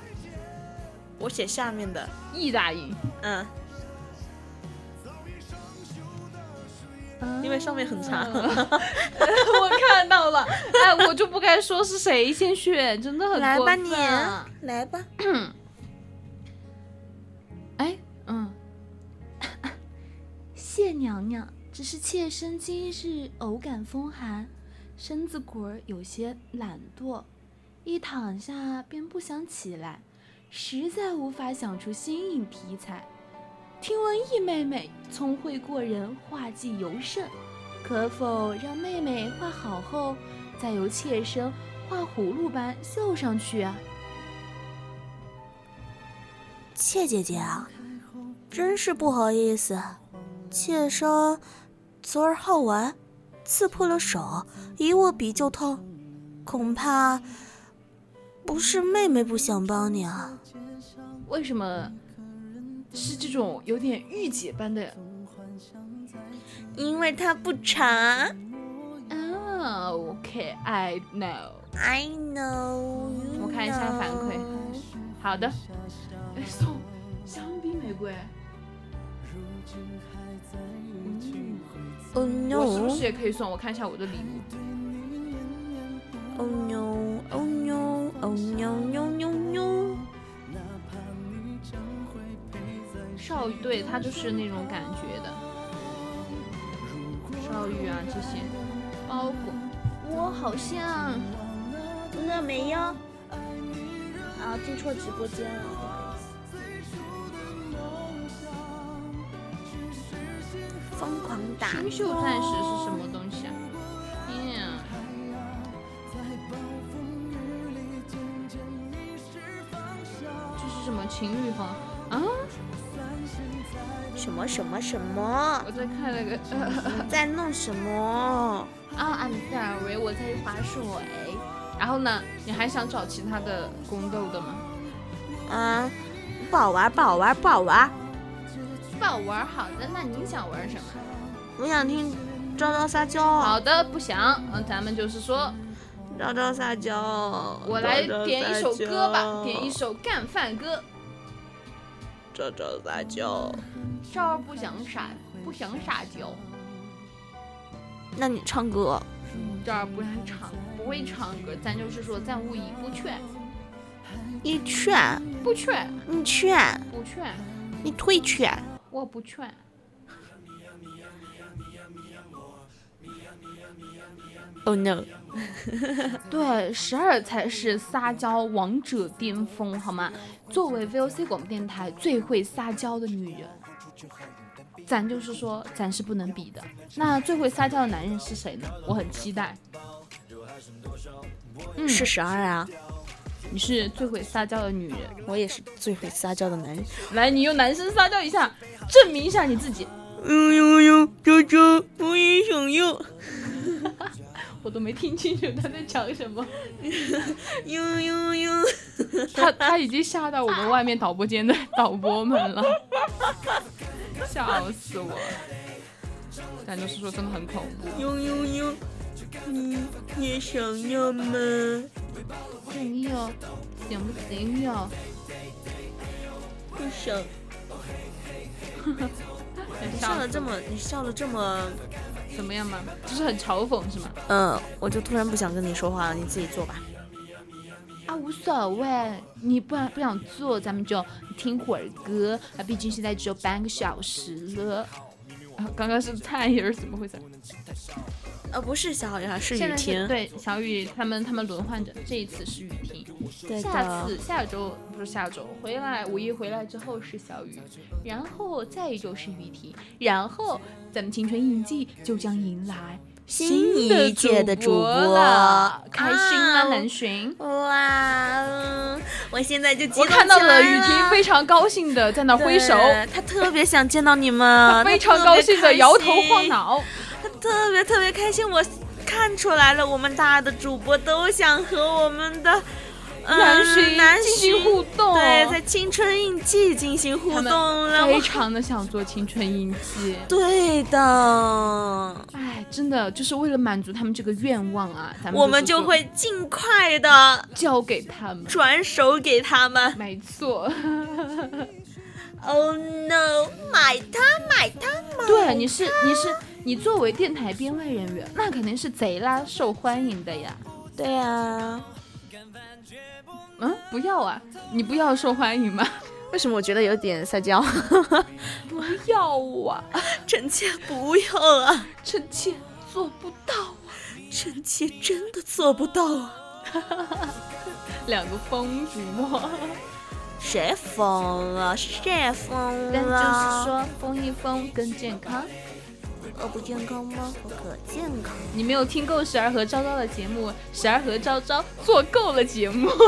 我写下面的，意大利，嗯，因为上面很长。我看到了，哎，我就不该说是谁先选，真的很来吧过分你，来吧。谢娘娘，只是妾身今日偶感风寒，身子骨儿有些懒惰，一躺下便不想起来，实在无法想出新颖题材。听闻易妹妹聪慧过人，画技尤甚，可否让妹妹画好后，再由妾身画葫芦般绣上去啊？妾姐姐啊，真是不好意思，妾身昨儿好玩，刺破了手，一握笔就痛，恐怕不是妹妹不想帮你啊。为什么是这种有点御姐般的？因为她不长。啊，OK，I know。I know。我看一下反馈。好的。哎，送香槟玫瑰。Oh 我是不是也可以送？我看一下我的礼物。Oh no！Oh no！Oh no！No no no！少羽，对，他就是那种感觉的。少羽啊，这些包裹，我好像那没有。啊，进错直播间了，疯狂打星秀钻石是什么东西啊？什么情侣房啊？什么什么什么？我在看那个你 在弄什么？啊，I'm sorry，我在划水。然后呢，你还想找其他的宫斗的吗？啊，不好玩，不好玩，不好玩。不好玩，好的，那你想玩什么？我想听招招撒娇。好的，不想，嗯，咱们就是说，招招撒娇。我来点一首歌吧，点一。首干饭歌。招招撒娇。这儿不想撒，不想撒娇，那你唱歌。这儿不想唱，不会唱歌，咱就是说，咱武艺不全，你劝，不劝，你劝，不劝，你退劝。我不劝。Oh no！对，十二才是撒娇王者巅峰，好吗？作为 VOC 广播电台最会撒娇的女人，咱就是说，咱是不能比的。那最会撒娇的男人是谁呢？我很期待。嗯，是十二啊，你是最会撒娇的女人。我也是最会撒娇的男人。来，你用男生撒娇一下，证明一下你自己。呦呦呦，招招，我也想要。我都没听清楚他在讲什么，呦呦呦，他他已经吓到我们外面导播间的导播们了，笑死我了。咱就是说，真的很恐怖。呦呦呦，你也想要吗？想要，想不想要？不想。你笑笑的这么，你笑的这么，怎么样嘛？就是很嘲讽是吗？嗯，我就突然不想跟你说话了，你自己做吧。啊，无所谓，你不不想做，咱们就听会儿歌啊，毕竟现在只有半个小时了。啊，刚刚是颤音儿，怎么回事？呃，不是小雅，是雨婷。对小雨他们他们轮换着，这一次是雨婷，对下次下周不是下周回来五一回来之后是小雨，然后再一周是雨婷，然后咱们青春印记就将迎来新一届的主播了，开心吗？啊南浔？哇，嗯我现在就激我看到了雨婷非常高兴的在那挥手，对她特别想见到你们，非常高兴的摇头晃，脑。她特别特别开心。我看出来了，我们大的主播都想和我们的南巡南进行巡互动，对，在青春印记进行互动，了非常的想做青春印记。对的，哎，真的就是为了满足他们这个愿望啊，咱们我们就会尽快的交给他们。转手给他们。没错，Oh no！买它，买它，买对，你是你是你作为电台编外人员，那肯定是贼拉受欢迎的呀。对啊。嗯，不要啊，你不要受欢迎吗？为什么我觉得有点撒娇？不要啊，臣妾不要啊！臣妾做不到啊。臣妾真的做不到啊！两个疯子嘛，谁疯了？谁疯了？但就是，说疯一疯更健康。我不健康吗？我可健康。你没有听够十二和昭昭的节目，十二和昭昭做够了节目。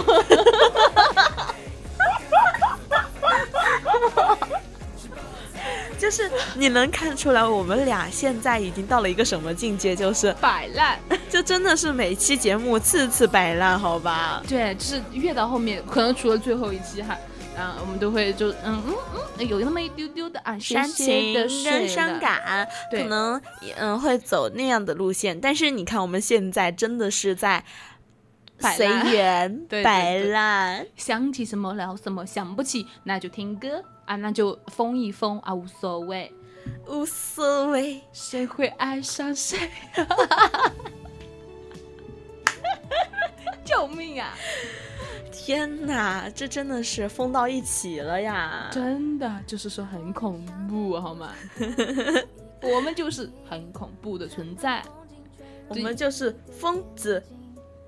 就是你能看出来，我们俩现在已经到了一个什么境界？就是，摆烂。就真的是每期节目次次摆烂，好吧？对，就是越到后面，可能除了最后一期哈，啊，我们都会就嗯嗯嗯，有那么一丢丢的啊，煽些情的睡跟伤。感，对可能嗯会走那样的路线。但是你看，我们现在真的是在随缘摆烂。想起什么聊什么，想不起那就听歌啊，那就疯一疯啊，无所谓，无所谓，谁会爱上谁？救命啊！天哪，这真的是疯到一起了呀！真的就是说很恐怖，好吗？我们就是很恐怖的存在，我们就是疯子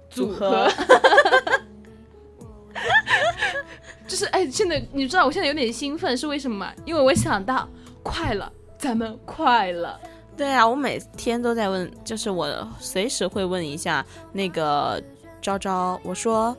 组合合。就是哎，现在你知道我现在有点兴奋，是为什么吗？因为我想到快了，咱们快了。对啊，我每天都在问，就是我随时会问一下那个昭昭，我说，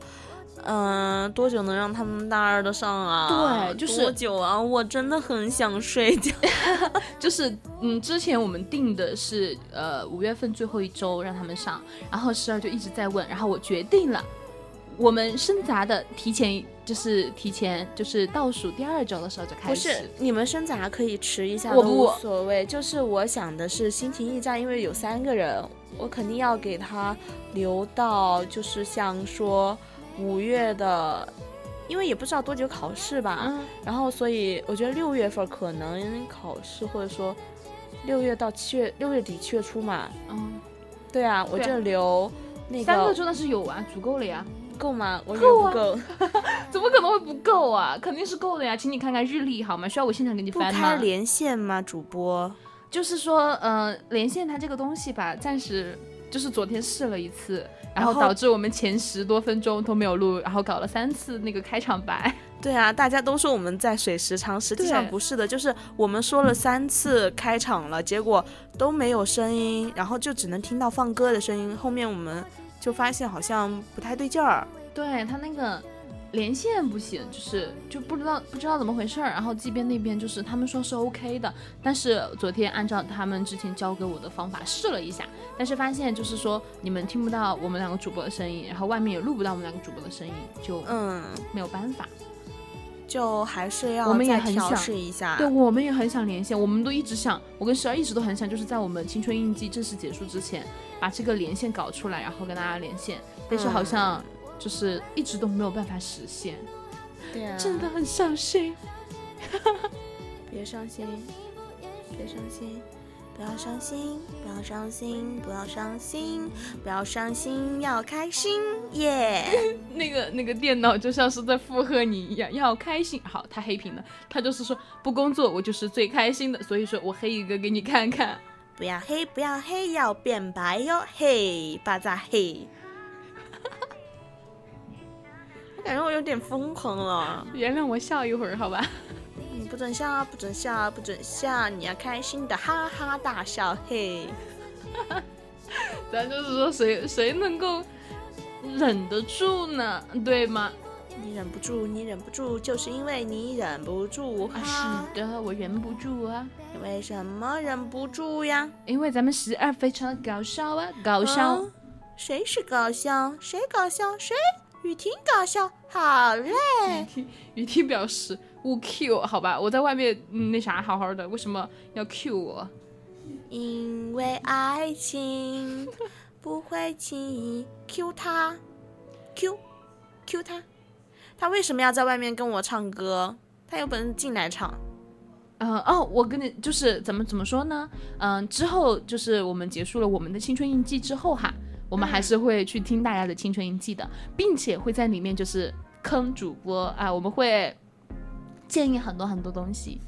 嗯、多久能让他们大二的上啊？对就是多久啊？我真的很想睡觉。就是嗯，之前我们定的是呃五月份最后一周让他们上，然后十二就一直在问，然后我决定了，我们深杂的提前就是提前就是倒数第二周的时候就开始。不是，你们生杂可以迟一下都我不无所谓。就是我想的是心情驿站，因为有三个人，我肯定要给他留到，就是像说五月的，因为也不知道多久考试吧。嗯，然后，所以我觉得六月份可能考试，或者说六月到七月，六月底七月初嘛。嗯，对啊，我就留那个三个周那是有啊，足够了呀。够吗？我觉够啊得不够，怎么可能会不够啊？肯定是够的呀，请你看看日历好吗？需要我现场给你不翻吗？开连线吗？主播？就是说，呃，连线它这个东西吧，暂时就是昨天试了一次，然后导致我们前十多分钟都没有录，然后搞了三次那个开场白。对啊，大家都说我们在水时长，实际上不是的，就是我们说了三次开场了，结果都没有声音，然后就只能听到放歌的声音，后面我们就发现好像不太对劲儿。对他那个连线不行，就是就不知道不知道怎么回事儿。然后这边那边就是他们说是 OK 的，但是昨天按照他们之前教给我的方法试了一下，但是发现就是说你们听不到我们两个主播的声音，然后外面也录不到我们两个主播的声音，就嗯，没有办法。就还是要我们也很想试一下。对，我们也很想连线，我们都一直想，我跟十二一直都很想，就是在我们青春印记正式结束之前，把这个连线搞出来，然后跟大家连线，但是好像就是一直都没有办法实现，对啊，真的很伤心。别伤心，别伤心。不要伤心，不要伤心，不要伤心，不要伤心，要开心，耶、那个那个电脑就像是在附和你一样，要开心。好，他黑屏了，他就是说不工作我就是最开心的，所以说我黑一个给你看看。不要黑，不要黑，要变白哟，嘿，巴扎嘿。我感觉我有点疯狂了。原谅我笑一会儿，好吧？你不准笑，不准笑，不准笑，你要开心的哈哈大笑，嘿。咱就是说谁谁能够忍得住呢？对吗？你忍不住，你忍不住，就是因为你忍不住哈。啊，是的，我忍不住啊。你为什么忍不住呀？因为咱们十二非常的搞笑啊，搞笑。嗯谁是搞笑？谁搞笑？谁雨婷搞笑，好嘞。雨婷雨婷表示勿 Q 好吧，我在外面嗯那啥好好的，为什么要 Q 我？因为爱情不会轻易 Q 他，Q Q 他，他为什么要在外面跟我唱歌？他有本事进来唱。嗯、哦，我跟你就是怎么怎么说呢？嗯、之后就是我们结束了我们的青春印记之后哈，我们还是会去听大家的青春印记的，并且会在里面就是坑主播啊，我们会建议很多很多东西。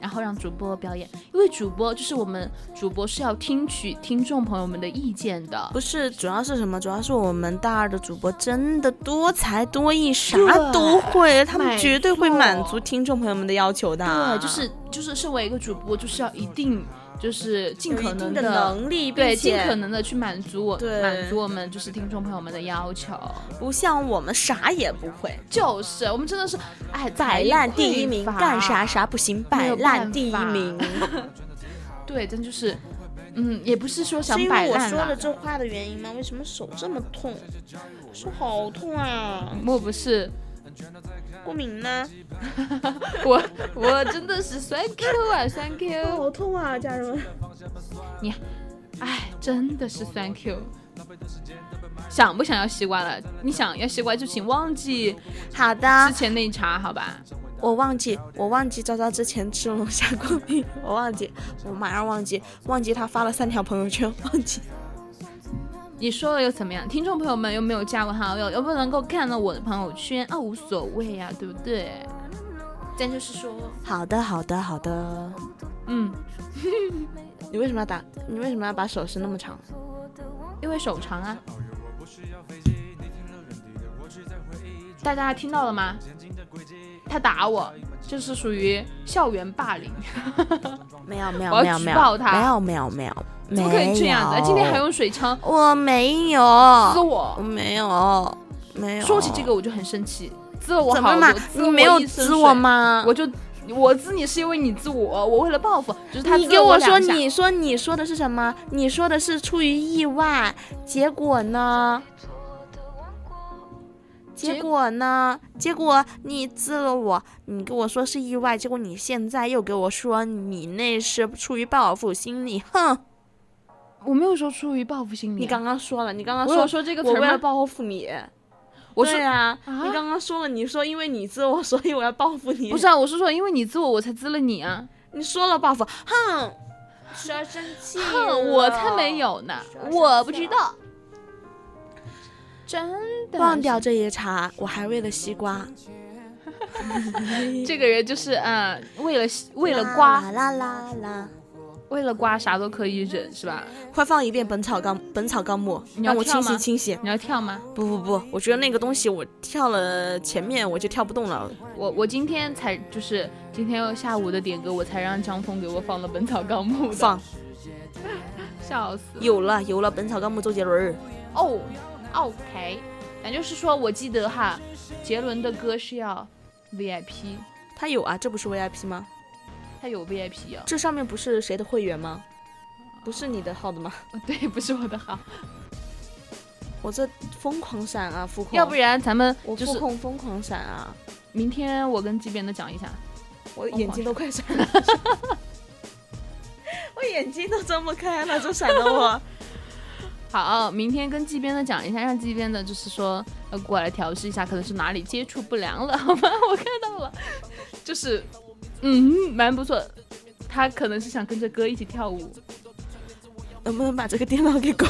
然后让主播表演，因为主播就是我们主播是要听取听众朋友们的意见的，不是，主要是什么？主要是我们大二的主播真的多才多艺，啥都会，他们绝对会满足听众朋友们的要求的。对，就是就是身为一个主播，就是要一定就是尽可能的能力，对，尽可能的去满足我满足我们就是听众朋友们的要求。不像我们啥也不会，就是我们真的是哎，摆烂第一名，干啥啥不行，摆烂第一名。对，真就是，嗯，也不是说想是因为我摆烂啦，说了这话的原因吗？为什么手这么痛？手好痛啊！莫不是过敏呢？我我真的是酸 Q 啊酸 Q，好痛啊，家人们！你哎，真的是酸 Q。想不想要西瓜了？你想要西瓜就请忘记好的之，前那一茬，好吧？我忘记，我忘记昭昭之前吃龙虾过敏，我忘记，我马上忘记，忘记他发了三条朋友圈，忘记。你说了又怎么样？听众朋友们又没有加我好友，又不能够看到我的朋友圈啊，无所谓呀、对不对？咱就是说，好的，好的，好的。嗯，你为什么要打？你为什么要把手伸那么长？因为手长啊。大家听到了吗？他打我，就是属于校园霸凌，没有，没有，没有没有，没有，举报他没有，没有，没有，怎么可以这样子？今天还用水枪我没有，滋我我。没有，没有。说起这个我就很生气，滋了我好多，？滋你没有滋我？吗？我就我滋你是因为你滋我，我为了报复，就是他你给我说，你说你说的是什么？你说的是出于意外，结果呢？结结果呢？结果你滋了我，你跟我说是意外，结果你现在又给我说你那是出于报复心理，哼！我没有说出于报复心理啊，你刚刚说了，你刚刚说说这个词？我为了报复你，我说对啊，啊你刚刚说了，你说因为你滋我，所以我要报复你，不是啊，我是说因为你滋我，我才滋了你啊。你说了报复，哼！说生气哼，我才没有呢，我不知道。真的忘掉这一茬，我还为了西瓜，这个人就是嗯，为了为了瓜，啦啦啦啦。为了瓜啥都可以忍是吧？快放一遍《本草纲本草纲目》，让我清跳吗醒清醒。你要跳吗？不不不，我觉得那个东西我跳了前面我就跳不动了。我我今天才就是今天下午的点歌，我才让张峰给我放了《本草纲目》，放 笑死了。有了有了，《本草纲目》周杰伦儿。哦，OK，咱就是说我记得哈，杰伦的歌是要 VIP，他有啊，这不是 VIP 吗？他有 VIP 啊、这上面不是谁的会员吗？不是你的号的吗？哦，对，不是我的号，我这疯狂闪啊，副控。要不然咱们我副就是控疯狂闪啊，明天我跟这边的讲一下，我眼睛都快闪了。我眼睛都睁不开了，就闪的我。好，明天跟这边的讲一下，让这边的就是说呃过来调试一下，可能是哪里接触不良了，好吗？我看到了，就是嗯蛮不错，他可能是想跟着歌一起跳舞，能不能把这个电脑给关？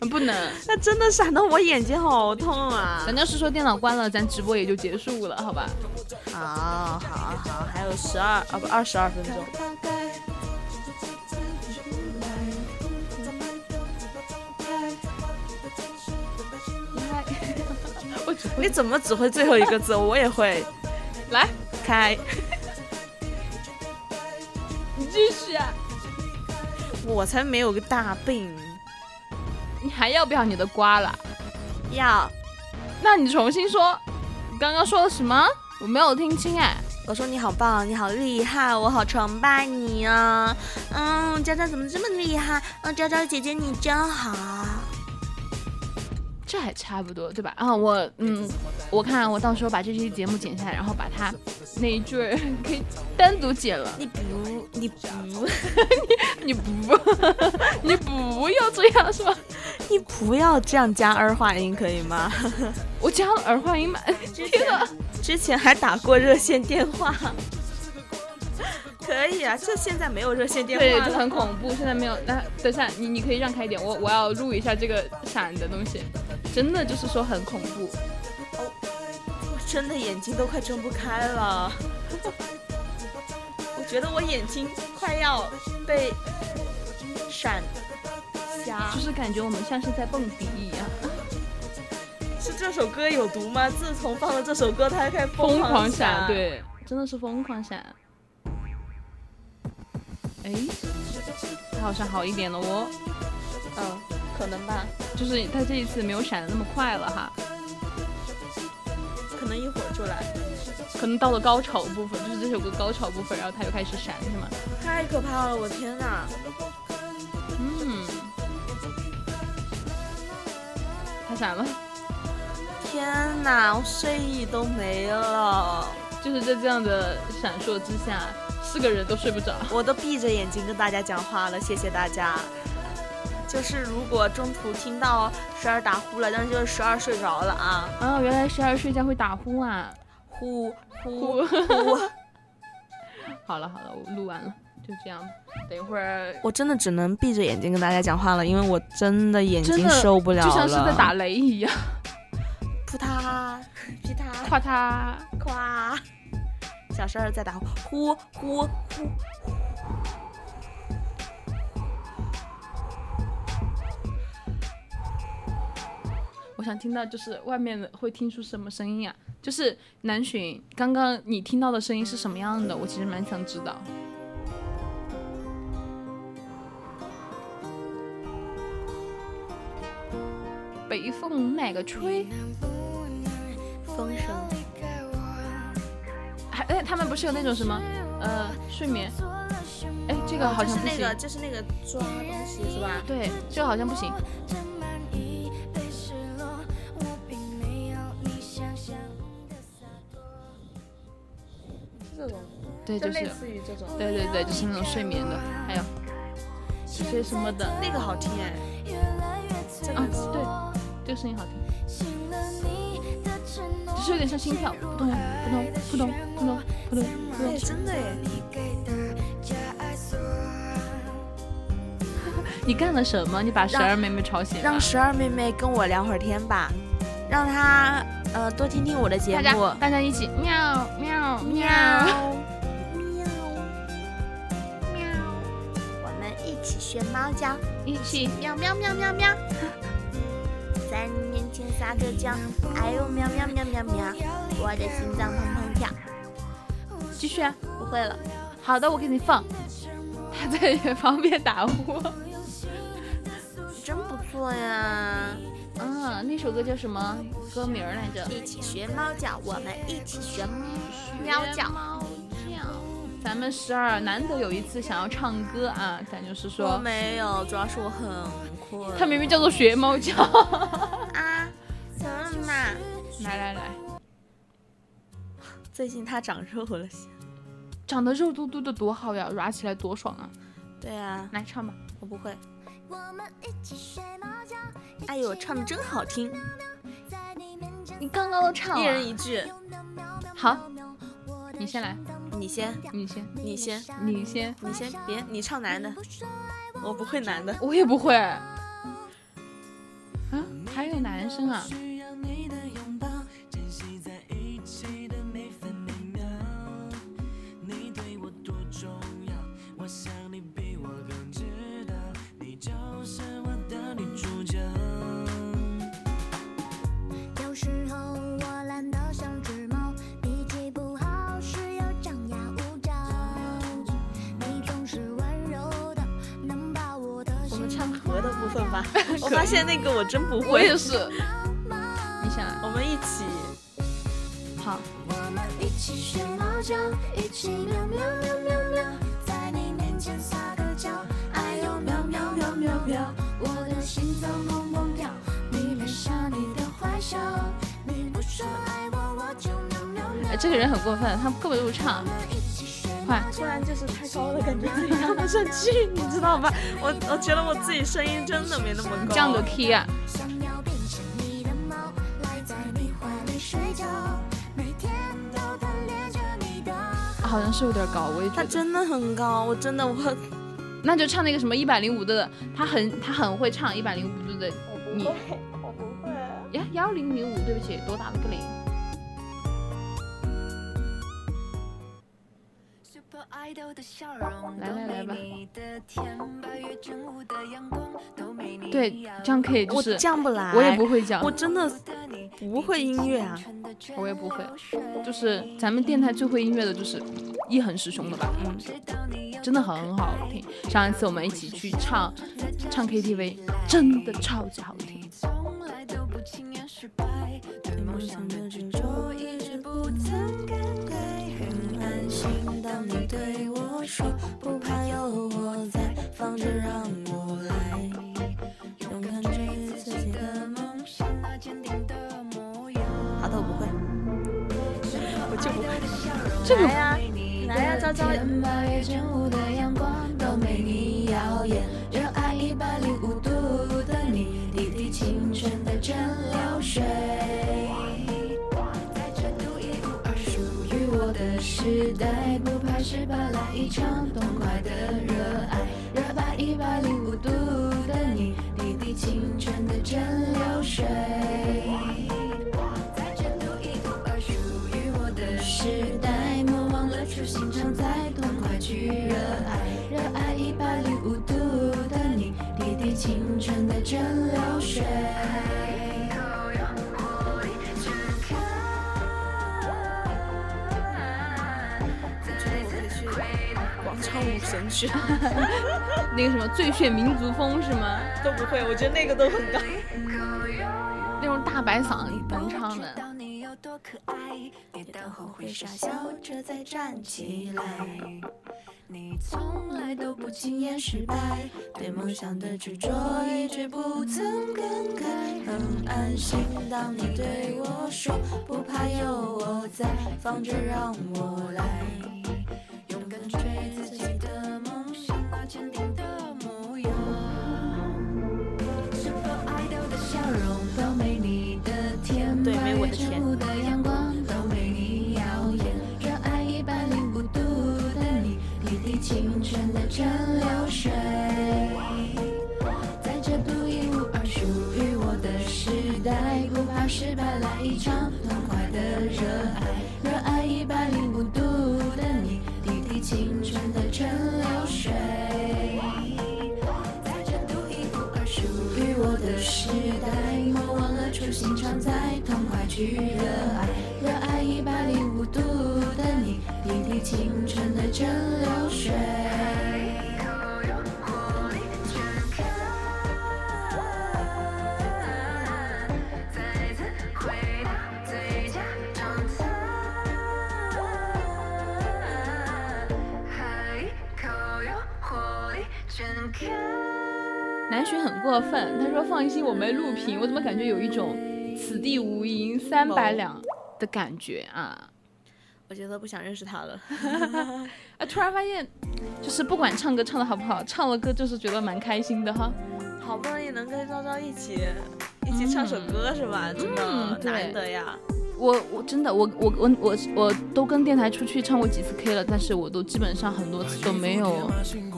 嗯 不能，那真的闪到我眼睛好痛啊！咱要是说电脑关了，咱直播也就结束了，好吧？好好好，还有十二啊不二十二分钟。我你怎么只会最后一个字？我也会来，开。你继续啊，我才没有个大病。你还要不要你的瓜了？要，那你重新说，你刚刚说了什么？我没有听清哎。我说你好棒，你好厉害，我好崇拜你啊！嗯，娇娇怎么这么厉害？嗯，娇娇姐姐你真好。这还差不多对吧？啊，我嗯，我看我到时候把这期节目剪下来，然后把它那一句儿给单独剪了。你不，你不，你你不，你不要这样是吧？你不要这样加儿化音可以吗？我加了儿化音嘛？天呐，之前还打过热线电话。可以啊，这现在没有热线电话对，就很恐怖。现在没有，那等下你你可以让开一点，我我要录一下这个闪的东西，真的就是说很恐怖。我真的眼睛都快睁不开了，我觉得我眼睛快要被闪瞎就。是感觉我们像是在蹦迪一样，是这首歌有毒吗？自从放了这首歌，它开始疯狂狂闪，。对，真的是疯狂闪。哎，他好像好一点了哦，嗯，可能吧，就是他这一次没有闪的那么快了哈，可能一会儿就来。可能到了高潮部分，就是这首歌高潮部分，然后他又开始闪，是吗？太可怕了，我天哪！嗯，他闪了，天哪，我睡意都没了，就是在这样的闪烁之下，四个人都睡不着。我都闭着眼睛跟大家讲话了，谢谢大家。就是如果中途听到十二打呼了，但是就是十二睡着了啊，啊，原来十二睡觉会打呼啊！呼呼呼呼。好了好了，我录完了，就这样。等一会儿我真的只能闭着眼睛跟大家讲话了，因为我真的眼睛受不了了，就像是在打雷一样，扑他，劈他夸他。夸。小声儿在打呼呼呼呼。我想听到就是外面的会听出什么声音啊？就是南浔，刚刚你听到的声音是什么样的？我其实蛮想知道。北风那个吹，风声。还哎，他们不是有那种什么呃睡眠？哎，这个好像不行。就是那个，就是那个抓东西是吧？对，这个好像不行。这种，对，就是类似于这种。对对对，就是那种睡眠的，还有一些什么的那个好听哎，这啊个，对，这个声音好听，只是有点像心跳，扑通扑通扑通扑通扑通扑哎，通。真的哎，你干了什么？你把十二妹妹吵醒了让？十二妹妹跟我聊会儿天吧，让她呃多听听我的节大家目。大家一起喵喵喵喵。喵喵，我们一起学猫叫，一起喵喵喵喵喵。撒个娇，哎呦喵喵喵喵喵，我的心脏砰砰跳。继续啊！不会了，好的，我给你放。他在旁边打呼。真不错呀！嗯，那首歌叫什么歌名儿来着？一起学猫叫，我们一起学喵叫。猫叫。咱们十二难得有一次想要唱歌啊，咱就是我说，没有，主要是我很困。它明明叫做学猫叫。来来来，最近他长肉了。长得肉嘟嘟的多好呀，软起来多爽啊！对啊，来唱吧。我不会。哎呦，唱的真好听，你刚刚都唱一人了。一句。好，你先来，你先，你先，你先，你先。你先，别你唱男的，我不会男的。我也不会。啊，还有男生啊？我发现那个我真不会，我也是。你想，我们一起，好。我们一起学猫叫，一起喵喵喵喵喵，在你面前撒个娇，哎呦喵喵喵喵喵，我的心脏砰砰跳，迷恋上你的坏笑，你不说爱我我就喵喵喵。这个人很过分，他根本就不唱。快，突然就是太高了，感觉自己唱不上去，你知道吧？我我觉得我自己声音真的没那么高。降个 key 啊！想要变成你的猫，赖在你怀里睡觉，每天都贪恋着你的好。像是有点高，我也觉得。他真的很高，我真的我那就唱那个什么一百零五度的，他很他很会唱一百零五度的你 我不会。呀幺零零五，对不起，多打了个零。来来来吧对，这样可以，就我是降不来，我也不会讲我，真的不会音乐啊。我也不会，就是咱们电台最会音乐的就是一恒师兄的吧，嗯，真的很好听。上一次我们一起去唱唱 KTV，真的超级好听。从当你对我说不怕有我在，放着让我来，勇敢追自己的梦想。那坚定的模样，好的，我不会。我就不会。这个来呀，来呀，昭昭。八月正午的阳光都没你耀眼，热爱一百零五度的你，滴滴青春的蒸馏水。时代，不怕失败，来一场痛快的热爱，热爱一百零五度的你，滴滴青春的蒸馏水。在这独一无二属于我的时代，莫忘了初心，常在痛快去热爱，热爱一百零五度的你，滴滴青春的蒸馏水。广场舞神曲 那个什么最炫民族风是吗？都不会，我觉得那个都很高。那种大白嗓能唱的。你有多可爱，跌倒后会傻笑着再站起来。你从来都不轻言失败，对梦想的执着一直不曾更改。很安心，当你对我说不怕有我在，放着让我来，勇敢追自己的梦想，那坚定的模样。Super Idol 的笑容都没你的甜，对没我的甜八月正午的阳光都没你耀眼，热爱一百零五度的你，滴滴青春的蒸馏水。在这独一无二属于我的时代，不怕失败，来一场春的蒸馏水。南浔很过分，他说放心，我没录屏，我怎么感觉有一种此地无银三百两的感觉啊？我觉得不想认识他了。啊，突然发现，就是不管唱歌唱的好不好，唱了歌就是觉得蛮开心的哈。好不容易能跟昭昭一起一起唱首歌是吧？真的嗯难得呀。我我真的我我我我我都跟电台出去唱过几次 K 了，但是我都基本上很多次都没有，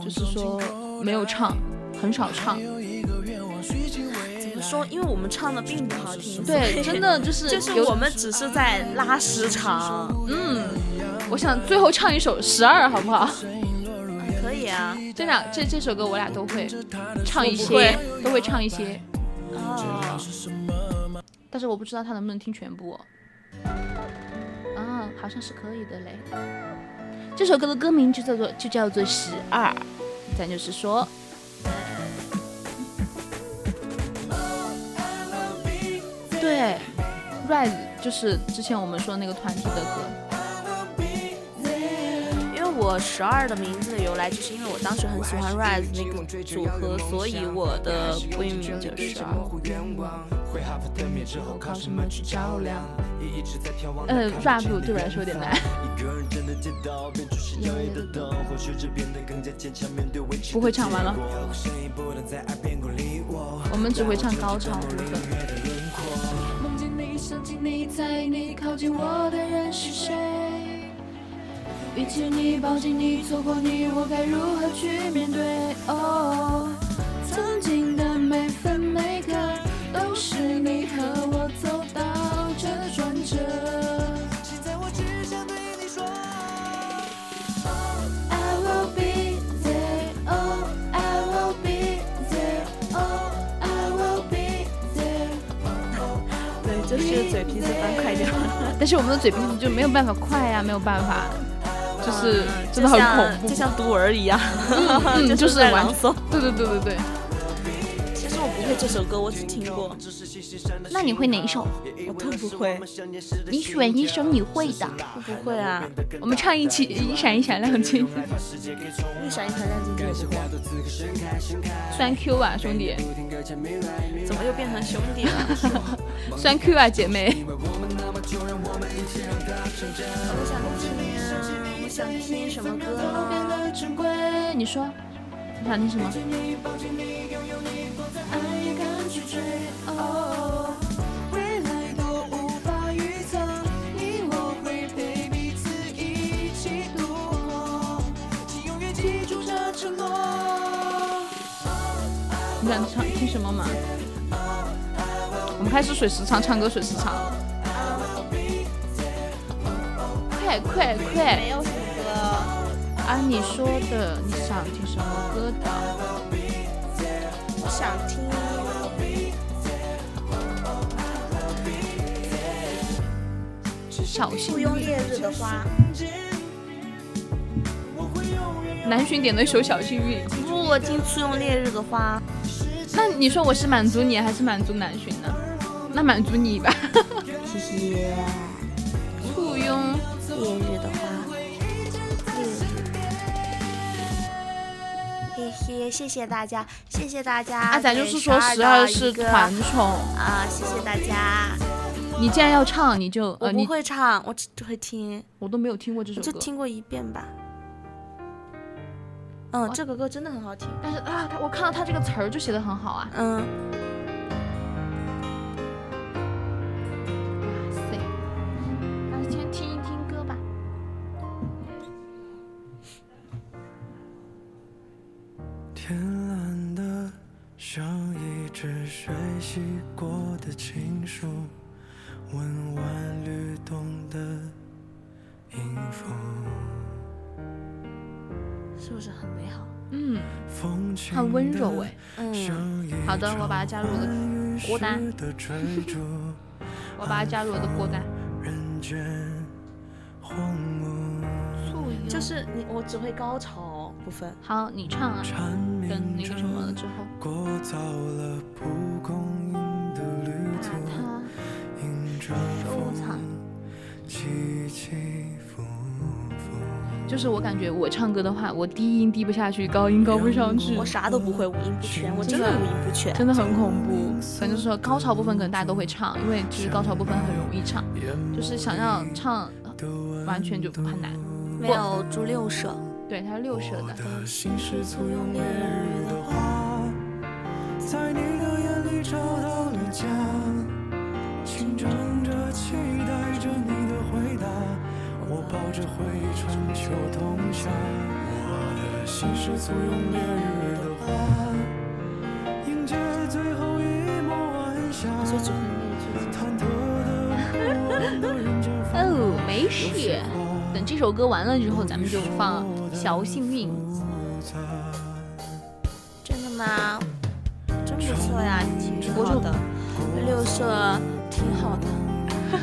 就是说没有唱，很少唱。说？因为我们唱的并不好听。对，真的就是 就是我们只是在拉时长。嗯，我想最后唱一首《十二》好不好？可以啊。这两这这首歌我俩都会唱一些会，都会唱一些，哦，但是我不知道他能不能听全部、哦。啊，好像是可以的嘞。这首歌的歌名就叫做就叫做《十二》，咱就是说，对，Rise 就是之前我们说那个团体的歌。因为我十二的名字的由来，就是因为我当时很喜欢 Rise 那个组合，所以我的闺蜜就十二。被哈佛灯灭之后靠什么去照亮？一直在眺望呃，rap 对我来说有点难，一个人站在街道边，注视摇曳的灯，或许这变得更加坚强，面对未知不会唱完了。我们只会唱高潮部分。想起你，在你靠近我的人是谁？遇见你，抱紧你，错过你，我该如何去面对？哦，曾经的每分每刻，都是你和我就是嘴皮子翻快点，但是我们的嘴皮子就没有办法快呀、没有办法，就是嗯真的很恐怖，就像读文儿一样，嗯就 就是朗诵。对对对对对。其实我不会这首歌，我只听过，那你会哪一首？我都不会，你选一首你会的，我不会啊。我们唱一起《一闪一闪亮晶晶》。一闪一闪亮晶晶也不会，酸 Q 啊，兄弟，怎么又变成兄弟了？酸 Q 啊，姐妹。我想听啊，我想听你说，你想听什么？你抱紧你，拥有你，在爱也敢去追。哦，未来都无法预测，你我。你想唱听什么吗？我们开始水时长，唱歌水时长。快快快！没有什么歌，啊，你说的，你想听什么歌的？我想听。小不幸运。用烈日的花，南巡点的一首小幸运。不，我听簇拥烈日的花。那你说我是满足你还是满足南巡呢？那满足你吧。谢谢。簇拥。烈日的花，烈日。嘿嘿，谢谢大家，谢谢大家。啊，咱就是说十十二是团宠，啊，谢谢大家。你既然要唱，你就我呃，你不会唱，我只会听，我都没有听过这首歌。就听过一遍吧。嗯，这个歌真的很好听。但是啊，我看到他这个词儿就写的很好啊。嗯，天蓝的像一只水洗过的情书，温婉律动的音符。是不是很美好？嗯，很温柔地哎。嗯，好的我把它加入我的场歌单 我把它加入我的歌单。人间荒芜，就是你，我只会高潮部分。好，你唱啊，缠跟那个什么了之后，过早了蒲公英的旅把途，它迎着收藏风起起伏伏。就是我感觉我唱歌的话，我低音低不下去，高音高不上去我，啥都不会，五音不全，我真的真的五音不全。真的很恐怖。反正说高潮部分可能大家都会唱，因为其实高潮部分很容易唱，就是想要唱完全就很难。没有住六舍，对，它是六舌的。我的心是簇拥烈日的花，在你的眼里找到了家，紧张着，期待着你的回答。我抱着回忆春秋冬夏，我的心是簇拥烈日的花，迎接最后一抹晚霞。忐忑的不安的人间繁华哦，没事。等这首歌完了之后，咱们就放《小幸运》。真的吗？真不错呀，挺好的。六舍挺好的，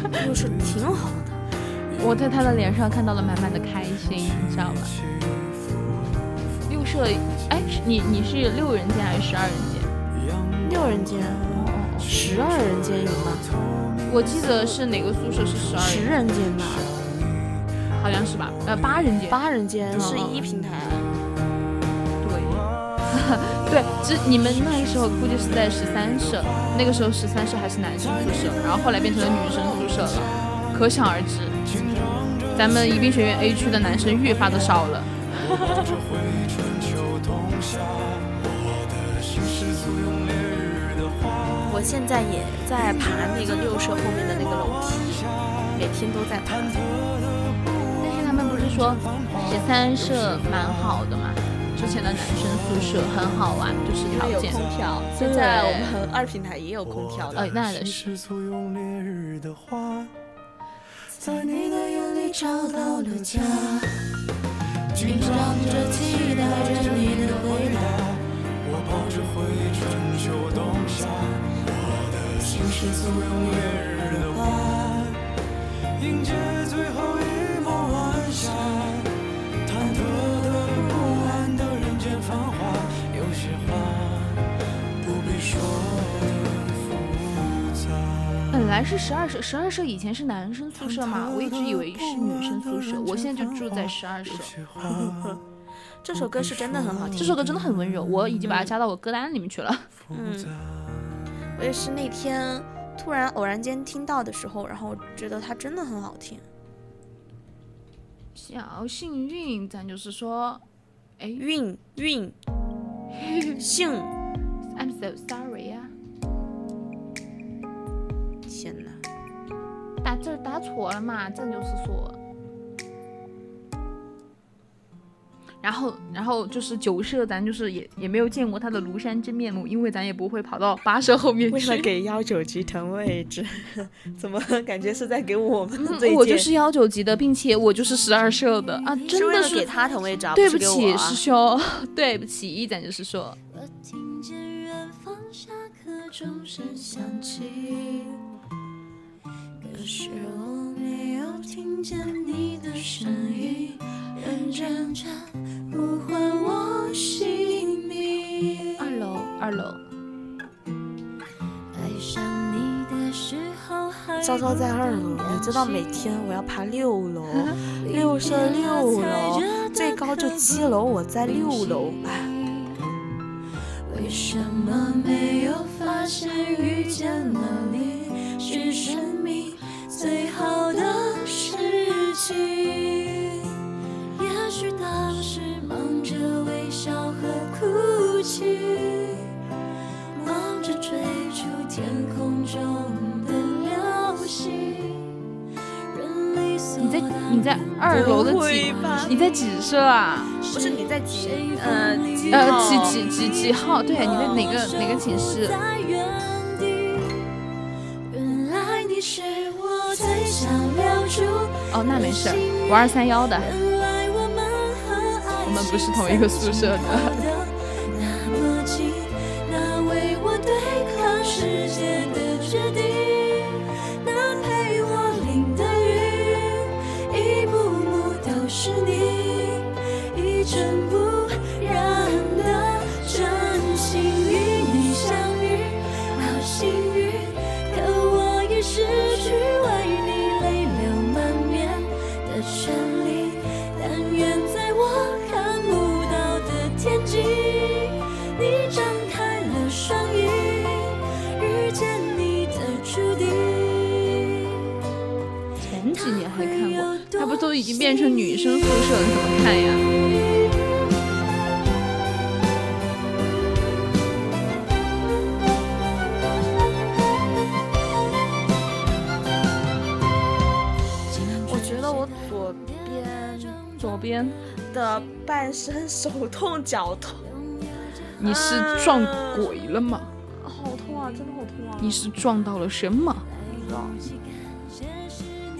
六舍挺好的。我在他的脸上看到了满满的开心，你知道吗？六舍，哎，你你是六人间还是十二人间？六人间，哦哦哦，十二人间有吗？我记得是哪个宿舍是十二十，人间吧，好像是吧？呃，八人间。八人间是一平台。对，对，这你们那个时候估计是在十三舍，那个时候十三舍还是男生宿舍，然后后来变成了女生宿舍了，可想而知，咱们宜宾学院 A 区的男生越发的少了。我现在也在爬那个六舍后面的那个楼梯，每天都在爬。说十三舍蛮好的嘛？之前的男生宿舍很好玩，就是条有件。空调，现在我们二平台也有空调的。呃，那也是。是簇拥烈日的花，在你的眼里找到了家，紧张着期待着你的回答。我抱着回忆春秋冬夏，我的心是簇拥烈日的花，迎接最后一来是十二舍，十二舍以前是男生宿舍嘛，我一直以为是女生宿舍，我现在就住在十二舍。这首歌是真的很好听，这首歌真的很温柔，我已经把它加到我歌单里面去了。嗯，我也是那天突然偶然间听到的时候，然后觉得它真的很好听。小幸运，咱就是说，哎运运 幸，，I'm so sorry 呀、打字打错了嘛，这就是说。然后，然后就是九社，咱就是也也没有见过他的庐山真面目，因为咱也不会跑到八社后面去为了。给幺九级腾位置？怎么感觉是在给我们？我就是幺九级的，并且我就是十二社的啊，真的是给他腾位置啊，对不起，师兄，对不起，咱就是说，我听见远方下课钟声响起，可是我没有听见你的声音，认真着呼唤我姓名。二楼，二楼，爱上你的时候还在二楼，你知道每天我要爬六楼，六舍六楼，最高就七楼，我在六楼，哎，为什么没有发现遇见了你？是生命最好的事情？也许当时忙着微笑和哭泣，忙着追逐天空中的流星。你在你在二楼的不几？你在几舍啊？不是你在几呃几呃，号几几几几号？对，你在哪个哪个寝室？原来你是。哦，那没事儿，我二三幺的。我们不是同一个宿舍的都已经变成女生宿舍了，你怎么看呀？我觉得我左边左边的半身手痛脚痛，你是撞鬼了吗？好痛啊，真的好痛啊！你是撞到了什么？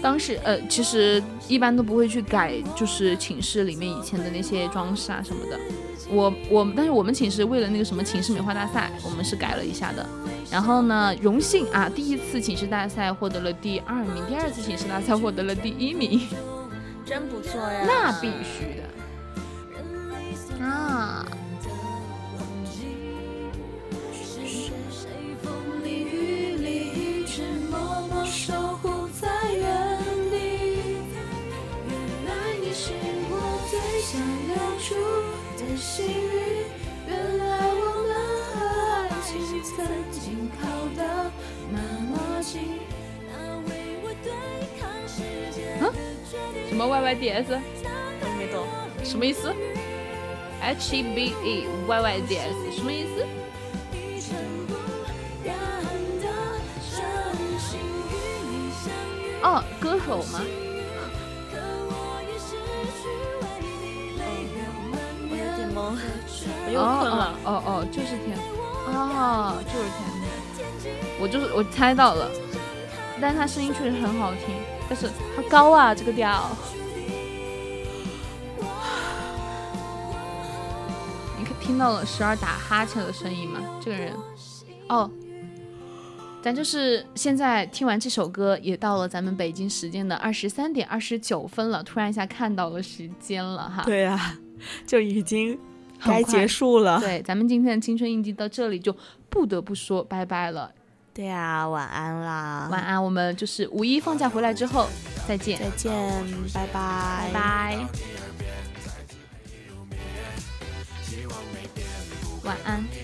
当时呃，其实一般都不会去改，就是寝室里面以前的那些装饰啊什么的。我我，但是我们寝室为了那个什么寝室美化大赛，我们是改了一下的。然后呢，荣幸啊，第一次寝室大赛获得了第二名，第二次寝室大赛获得了第一名，真不错呀。那必须的啊！幸运，原来情曾经靠得那么近，那为我对抗世界的决定。什么 Y Y D S 我也没懂。什么意思？H E B E Y Y D S 什么意思？哦，歌手吗？又困了。哦哦哦，就是天，哦，就是天天，我就是我猜到了，但是他声音确实很好听，但是好高啊这个调。你可听到了十二打哈欠的声音吗？这个人，哦，咱就是现在听完这首歌，也到了咱们北京时间的二十三点二十九分了，突然一下看到了时间了哈。对啊，就已经该结束了。对，咱们今天的青春印记到这里就不得不说拜拜了，对啊，晚安啦，晚安。我们就是五一放假回来之后再见，再见，拜拜，拜拜，晚安。